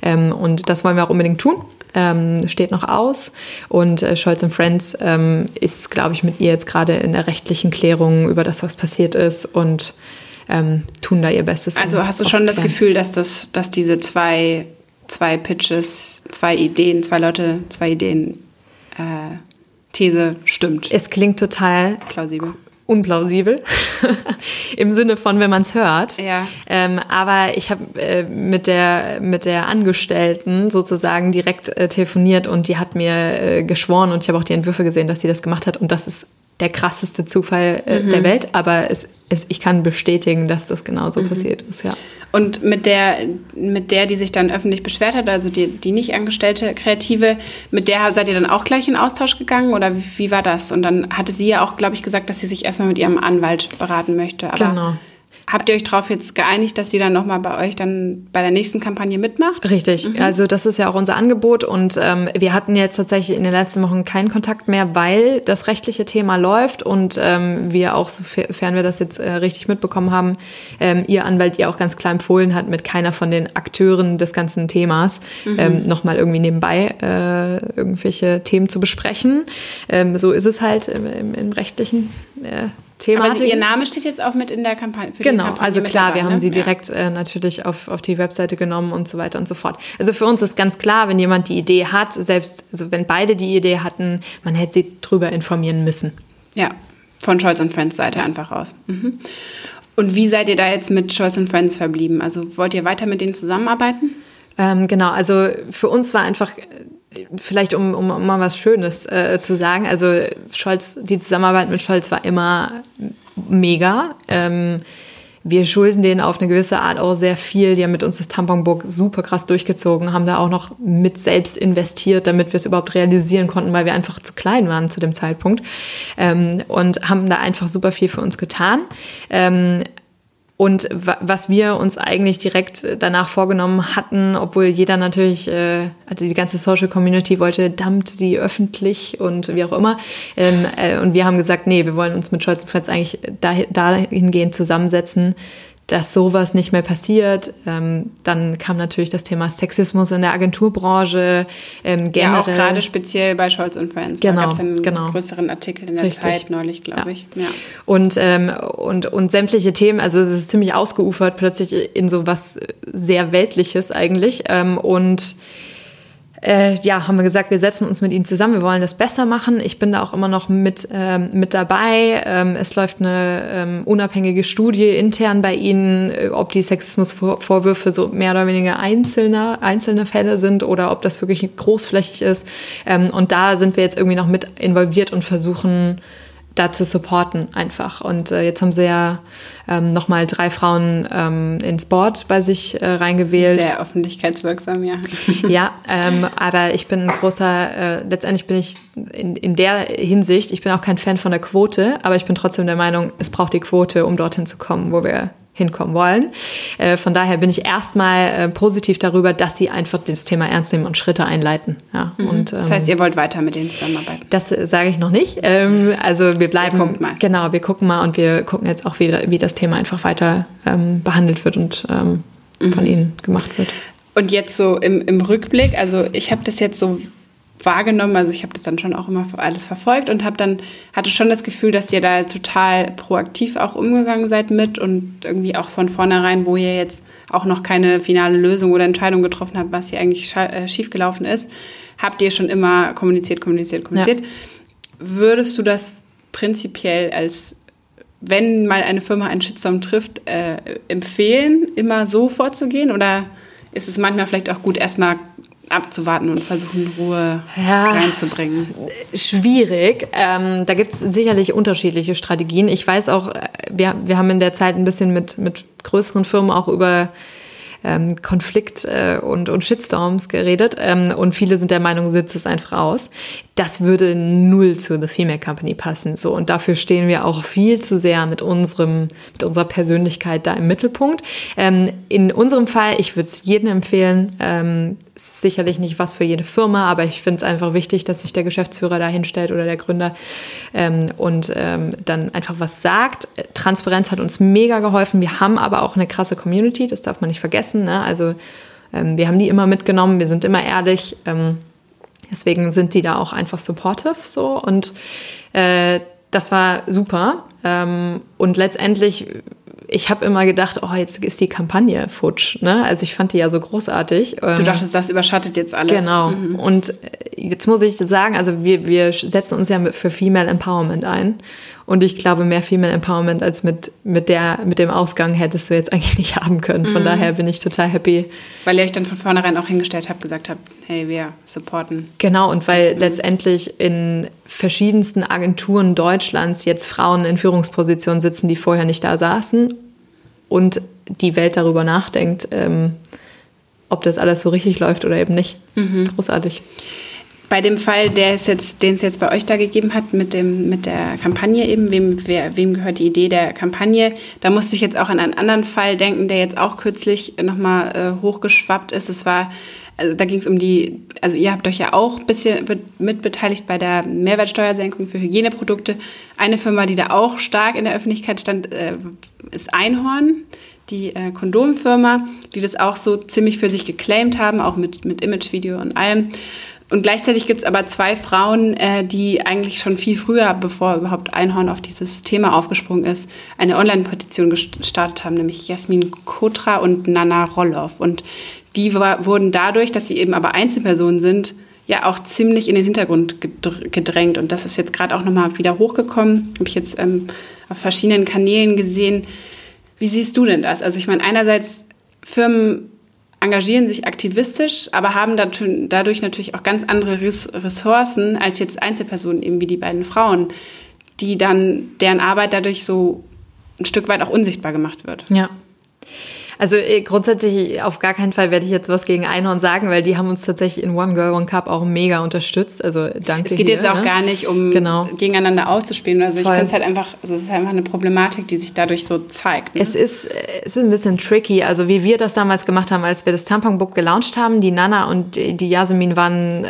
Ähm, und das wollen wir auch unbedingt tun. Ähm, steht noch aus. Und äh, Scholz Friends ähm, ist, glaube ich, mit ihr jetzt gerade in der rechtlichen Klärung über das, was passiert ist und ähm, tun da ihr Bestes. Also hast du schon das Gefühl, dass, das, dass diese zwei zwei Pitches, zwei Ideen, zwei Leute, zwei Ideen, äh, These stimmt. Es klingt total plausibel. Unplausibel im Sinne von, wenn man es hört. Ja. Ähm, aber ich habe äh, mit der mit der Angestellten sozusagen direkt äh, telefoniert und die hat mir äh, geschworen und ich habe auch die Entwürfe gesehen, dass sie das gemacht hat und das ist der krasseste Zufall äh, mhm. der Welt, aber es, es, ich kann bestätigen, dass das genauso mhm. passiert ist, ja. Und mit der, mit der, die sich dann öffentlich beschwert hat, also die, die nicht angestellte Kreative, mit der seid ihr dann auch gleich in Austausch gegangen oder wie, wie war das? Und dann hatte sie ja auch, glaube ich, gesagt, dass sie sich erstmal mit ihrem Anwalt beraten möchte. Aber genau. Habt ihr euch darauf jetzt geeinigt, dass sie dann nochmal bei euch dann bei der nächsten Kampagne mitmacht? Richtig. Mhm. Also das ist ja auch unser Angebot und ähm, wir hatten jetzt tatsächlich in den letzten Wochen keinen Kontakt mehr, weil das rechtliche Thema läuft und ähm, wir auch, sofern wir das jetzt äh, richtig mitbekommen haben, ähm, ihr Anwalt ihr auch ganz klar empfohlen hat, mit keiner von den Akteuren des ganzen Themas mhm. ähm, nochmal irgendwie nebenbei äh, irgendwelche Themen zu besprechen. Ähm, so ist es halt im, im, im rechtlichen äh, Thematik. Aber ihr Name steht jetzt auch mit in der Kampagne. Für genau, Kampagne also klar, dabei, wir haben ne? sie direkt ja. äh, natürlich auf, auf die Webseite genommen und so weiter und so fort. Also für uns ist ganz klar, wenn jemand die Idee hat, selbst also wenn beide die Idee hatten, man hätte sie drüber informieren müssen. Ja, von Scholz und Friends Seite einfach aus. Mhm. Und wie seid ihr da jetzt mit Scholz und Friends verblieben? Also wollt ihr weiter mit denen zusammenarbeiten? Ähm, genau, also für uns war einfach vielleicht um, um, um, mal was Schönes äh, zu sagen, also Scholz, die Zusammenarbeit mit Scholz war immer mega. Ähm, wir schulden denen auf eine gewisse Art auch sehr viel. Die haben mit uns das Tamponburg super krass durchgezogen, haben da auch noch mit selbst investiert, damit wir es überhaupt realisieren konnten, weil wir einfach zu klein waren zu dem Zeitpunkt. Ähm, und haben da einfach super viel für uns getan. Ähm, und was wir uns eigentlich direkt danach vorgenommen hatten, obwohl jeder natürlich, äh, also die ganze Social Community wollte, dammt sie öffentlich und wie auch immer. Ähm, äh, und wir haben gesagt, nee, wir wollen uns mit Scholz Friends eigentlich dahingehend zusammensetzen, dass sowas nicht mehr passiert. Ähm, dann kam natürlich das Thema Sexismus in der Agenturbranche. Ähm, generell. Ja, auch gerade speziell bei Scholz und Friends. Genau, da gab es einen genau. größeren Artikel in der Richtig. Zeit neulich, glaube ja. ich. Ja. Und, ähm, und, und sämtliche Themen, also es ist ziemlich ausgeufert plötzlich in so was sehr Weltliches eigentlich. Ähm, und äh, ja, haben wir gesagt, wir setzen uns mit ihnen zusammen, wir wollen das besser machen. Ich bin da auch immer noch mit, ähm, mit dabei. Ähm, es läuft eine ähm, unabhängige Studie intern bei ihnen, äh, ob die Sexismusvorwürfe so mehr oder weniger einzelne, einzelne Fälle sind oder ob das wirklich großflächig ist. Ähm, und da sind wir jetzt irgendwie noch mit involviert und versuchen, da zu supporten einfach. Und äh, jetzt haben sie ja ähm, nochmal drei Frauen ähm, ins Board bei sich äh, reingewählt. Sehr öffentlichkeitswirksam, ja. ja, ähm, aber ich bin ein großer, äh, letztendlich bin ich in, in der Hinsicht, ich bin auch kein Fan von der Quote, aber ich bin trotzdem der Meinung, es braucht die Quote, um dorthin zu kommen, wo wir hinkommen wollen. Äh, von daher bin ich erstmal äh, positiv darüber, dass sie einfach das Thema ernst nehmen und Schritte einleiten. Ja, mhm. und, das heißt, ähm, ihr wollt weiter mit denen zusammenarbeiten? Das äh, sage ich noch nicht. Ähm, also wir bleiben. Wir gucken mal. Genau, wir gucken mal und wir gucken jetzt auch, wie, wie das Thema einfach weiter ähm, behandelt wird und mhm. von ihnen gemacht wird. Und jetzt so im, im Rückblick, also ich habe das jetzt so wahrgenommen. Also ich habe das dann schon auch immer alles verfolgt und habe dann hatte schon das Gefühl, dass ihr da total proaktiv auch umgegangen seid mit und irgendwie auch von vornherein, wo ihr jetzt auch noch keine finale Lösung oder Entscheidung getroffen habt, was hier eigentlich äh, schiefgelaufen ist, habt ihr schon immer kommuniziert, kommuniziert, kommuniziert. Ja. Würdest du das prinzipiell als wenn mal eine Firma einen Shitstorm trifft, äh, empfehlen, immer so vorzugehen? Oder ist es manchmal vielleicht auch gut, erstmal abzuwarten und versuchen, Ruhe ja, reinzubringen? Schwierig. Ähm, da gibt es sicherlich unterschiedliche Strategien. Ich weiß auch, äh, wir, wir haben in der Zeit ein bisschen mit, mit größeren Firmen auch über ähm, Konflikt äh, und, und Shitstorms geredet ähm, und viele sind der Meinung, sitzt es einfach aus. Das würde null zu The Female Company passen. So und dafür stehen wir auch viel zu sehr mit unserem mit unserer Persönlichkeit da im Mittelpunkt. Ähm, in unserem Fall, ich würde es jedem empfehlen. Ähm, sicherlich nicht was für jede Firma, aber ich finde es einfach wichtig, dass sich der Geschäftsführer da hinstellt oder der Gründer ähm, und ähm, dann einfach was sagt. Transparenz hat uns mega geholfen. Wir haben aber auch eine krasse Community, das darf man nicht vergessen. Ne? Also ähm, wir haben die immer mitgenommen, wir sind immer ehrlich. Ähm, deswegen sind die da auch einfach supportive so und äh, das war super. Ähm, und letztendlich ich habe immer gedacht, oh, jetzt ist die Kampagne futsch. Ne? Also ich fand die ja so großartig. Du ähm, dachtest, das überschattet jetzt alles. Genau. Mhm. Und jetzt muss ich sagen, also wir, wir setzen uns ja für Female Empowerment ein. Und ich glaube, mehr Female Empowerment als mit, mit, der, mit dem Ausgang hättest du jetzt eigentlich nicht haben können. Von mhm. daher bin ich total happy. Weil ihr euch dann von vornherein auch hingestellt habt, gesagt habt, hey, wir supporten. Genau, und weil mhm. letztendlich in verschiedensten Agenturen Deutschlands jetzt Frauen in Führungspositionen sitzen, die vorher nicht da saßen und die Welt darüber nachdenkt, ähm, ob das alles so richtig läuft oder eben nicht. Mhm. Großartig. Bei dem Fall, der es jetzt, den es jetzt bei euch da gegeben hat, mit, dem, mit der Kampagne eben, wem, wer, wem gehört die Idee der Kampagne, da musste ich jetzt auch an einen anderen Fall denken, der jetzt auch kürzlich nochmal äh, hochgeschwappt ist. Es war, also da ging es um die, also ihr habt euch ja auch ein bisschen mitbeteiligt bei der Mehrwertsteuersenkung für Hygieneprodukte. Eine Firma, die da auch stark in der Öffentlichkeit stand, äh, ist Einhorn die äh, Kondomfirma, die das auch so ziemlich für sich geclaimed haben, auch mit, mit Imagevideo und allem. Und gleichzeitig gibt es aber zwei Frauen, äh, die eigentlich schon viel früher, bevor überhaupt Einhorn auf dieses Thema aufgesprungen ist, eine Online-Petition gestartet haben, nämlich Jasmin Kotra und Nana Rolloff. Und die wurden dadurch, dass sie eben aber Einzelpersonen sind, ja auch ziemlich in den Hintergrund gedrängt. Und das ist jetzt gerade auch nochmal wieder hochgekommen. Habe ich jetzt ähm, auf verschiedenen Kanälen gesehen. Wie siehst du denn das? Also ich meine, einerseits Firmen engagieren sich aktivistisch, aber haben dadurch natürlich auch ganz andere Ressourcen als jetzt Einzelpersonen, eben wie die beiden Frauen, die dann, deren Arbeit dadurch so ein Stück weit auch unsichtbar gemacht wird. Ja. Also äh, grundsätzlich auf gar keinen Fall werde ich jetzt was gegen Einhorn sagen, weil die haben uns tatsächlich in One Girl One Cup auch mega unterstützt. Also danke. Es geht hier, jetzt auch ne? gar nicht um genau. gegeneinander auszuspielen. Also Voll. ich finde es halt einfach, also es ist einfach eine Problematik, die sich dadurch so zeigt. Ne? Es ist es ist ein bisschen tricky. Also wie wir das damals gemacht haben, als wir das Tamponbook gelauncht haben, die Nana und die Yasemin waren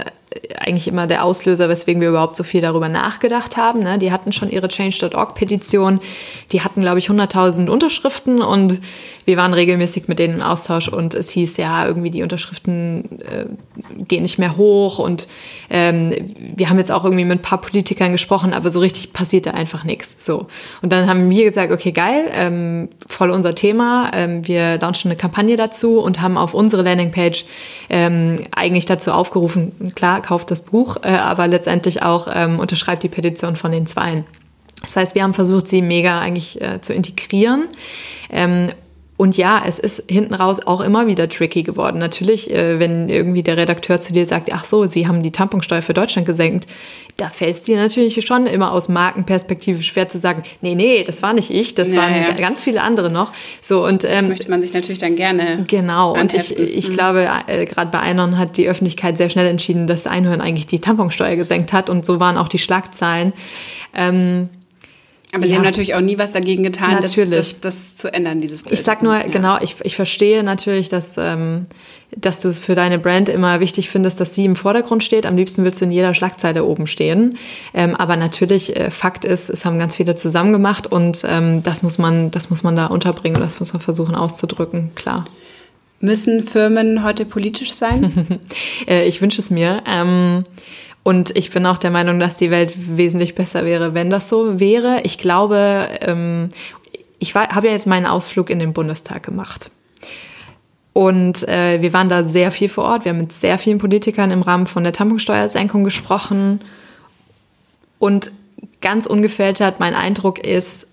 eigentlich immer der Auslöser, weswegen wir überhaupt so viel darüber nachgedacht haben. Ne? Die hatten schon ihre Change.org-Petition, die hatten, glaube ich, 100.000 Unterschriften und wir waren regelmäßig mit denen im Austausch und es hieß ja, irgendwie die Unterschriften äh, gehen nicht mehr hoch und ähm, wir haben jetzt auch irgendwie mit ein paar Politikern gesprochen, aber so richtig passiert da einfach nichts. So. Und dann haben wir gesagt, okay, geil, ähm, voll unser Thema. Ähm, wir launchen eine Kampagne dazu und haben auf unsere Landingpage ähm, eigentlich dazu aufgerufen, klar, kauft das Buch, äh, aber letztendlich auch ähm, unterschreibt die Petition von den Zweien. Das heißt, wir haben versucht, sie mega eigentlich äh, zu integrieren. Ähm, und ja, es ist hinten raus auch immer wieder tricky geworden. Natürlich, äh, wenn irgendwie der Redakteur zu dir sagt, ach so, Sie haben die Tamponsteuer für Deutschland gesenkt, da fällt es dir natürlich schon immer aus Markenperspektive schwer zu sagen, nee, nee, das war nicht ich, das ja, waren ganz viele andere noch. So und ähm, das möchte man sich natürlich dann gerne. Genau. Anheften. Und ich, ich mhm. glaube, äh, gerade bei Einhorn hat die Öffentlichkeit sehr schnell entschieden, dass Einhorn eigentlich die Tamponsteuer gesenkt hat und so waren auch die Schlagzeilen. Ähm, aber Sie haben natürlich auch nie was dagegen getan, das, das, das, zu ändern, dieses Bild. Ich sag nur, ja. genau, ich, ich verstehe natürlich, dass, ähm, dass du es für deine Brand immer wichtig findest, dass sie im Vordergrund steht. Am liebsten willst du in jeder Schlagzeile oben stehen. Ähm, aber natürlich, äh, Fakt ist, es haben ganz viele zusammen gemacht und ähm, das, muss man, das muss man da unterbringen und das muss man versuchen auszudrücken, klar. Müssen Firmen heute politisch sein? äh, ich wünsche es mir. Ähm, und ich bin auch der Meinung, dass die Welt wesentlich besser wäre, wenn das so wäre. Ich glaube, ähm, ich habe ja jetzt meinen Ausflug in den Bundestag gemacht. Und äh, wir waren da sehr viel vor Ort. Wir haben mit sehr vielen Politikern im Rahmen von der Tamponsteuersenkung gesprochen. Und ganz ungefiltert, mein Eindruck ist,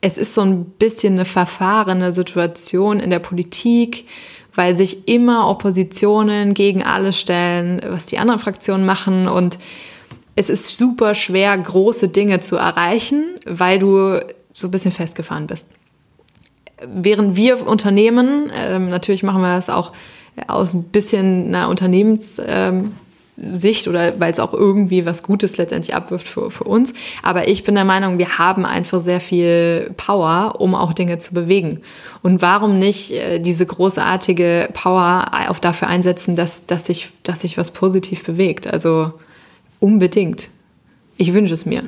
es ist so ein bisschen eine verfahrene Situation in der Politik weil sich immer Oppositionen gegen alles stellen, was die anderen Fraktionen machen und es ist super schwer, große Dinge zu erreichen, weil du so ein bisschen festgefahren bist. Während wir Unternehmen, ähm, natürlich machen wir das auch aus ein bisschen einer Unternehmens- ähm, Sicht oder weil es auch irgendwie was Gutes letztendlich abwirft für, für uns. Aber ich bin der Meinung, wir haben einfach sehr viel Power, um auch Dinge zu bewegen. Und warum nicht äh, diese großartige Power auf dafür einsetzen, dass, dass, sich, dass sich was positiv bewegt? Also unbedingt. Ich wünsche es mir.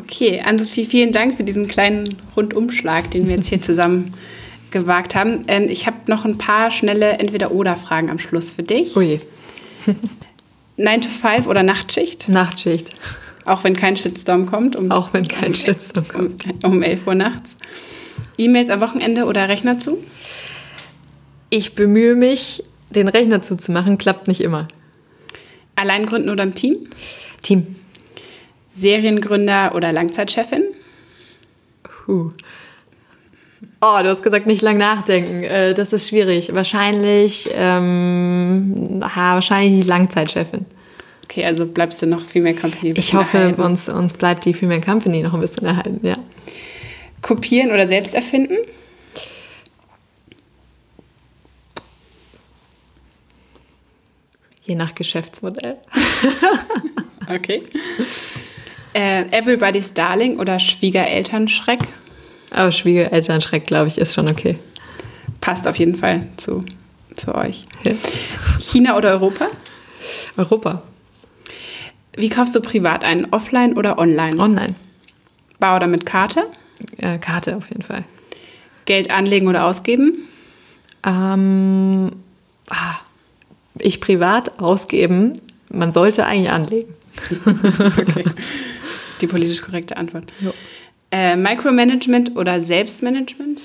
Okay, Ann-Sophie, vielen Dank für diesen kleinen Rundumschlag, den wir jetzt hier zusammen gewagt haben. Ähm, ich habe noch ein paar schnelle Entweder-Oder-Fragen am Schluss für dich. Ui. 9 to 5 oder Nachtschicht? Nachtschicht. Auch wenn kein Shitstorm kommt? Um, Auch wenn kein um, Shitstorm kommt. Um, um 11 Uhr nachts. E-Mails am Wochenende oder Rechner zu? Ich bemühe mich, den Rechner zuzumachen, klappt nicht immer. Allein gründen oder im Team? Team. Seriengründer oder Langzeitchefin? Huh. Oh, du hast gesagt, nicht lang nachdenken. Äh, das ist schwierig. Wahrscheinlich, ähm, wahrscheinlich die Langzeitchefin. Okay, also bleibst du noch Female Company. Ich hoffe, erhalten. uns, uns bleibt die Female Company noch ein bisschen erhalten, ja. Kopieren oder selbst erfinden? Je nach Geschäftsmodell. okay. Äh, Everybody's Darling oder Schwiegerelternschreck? Aber Schwiegerelternschreck, glaube ich, ist schon okay. Passt auf jeden Fall zu, zu euch. Ja. China oder Europa? Europa. Wie kaufst du privat ein? Offline oder online? Online. Bar oder mit Karte? Äh, Karte auf jeden Fall. Geld anlegen oder ausgeben? Ähm, ah, ich privat ausgeben. Man sollte eigentlich anlegen. okay. Die politisch korrekte Antwort. Jo. Äh, Micromanagement oder Selbstmanagement?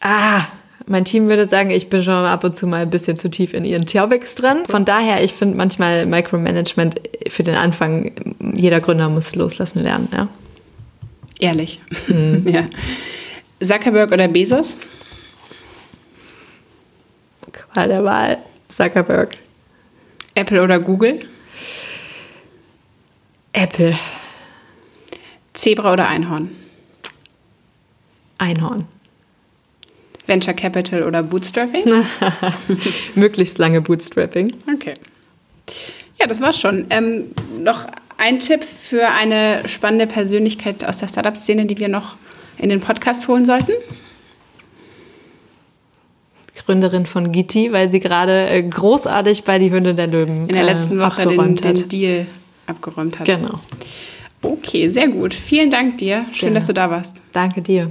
Ah, mein Team würde sagen, ich bin schon ab und zu mal ein bisschen zu tief in ihren Topics drin. Von daher, ich finde manchmal Micromanagement für den Anfang, jeder Gründer muss loslassen lernen, ja. Ehrlich. Mhm. ja. Zuckerberg oder Bezos? Qual der Wahl. Zuckerberg. Apple oder Google? Apple. Zebra oder Einhorn? Einhorn. Venture Capital oder Bootstrapping? Möglichst lange Bootstrapping. Okay. Ja, das war's schon. Ähm, noch ein Tipp für eine spannende Persönlichkeit aus der Startup-Szene, die wir noch in den Podcast holen sollten? Gründerin von Gitti, weil sie gerade äh, großartig bei die Hünde der Löwen in der letzten äh, Woche den, den, Deal abgeräumt hat. Genau. Okay, sehr gut. Vielen Dank dir. Schön, Gerne. dass du da warst. Danke dir.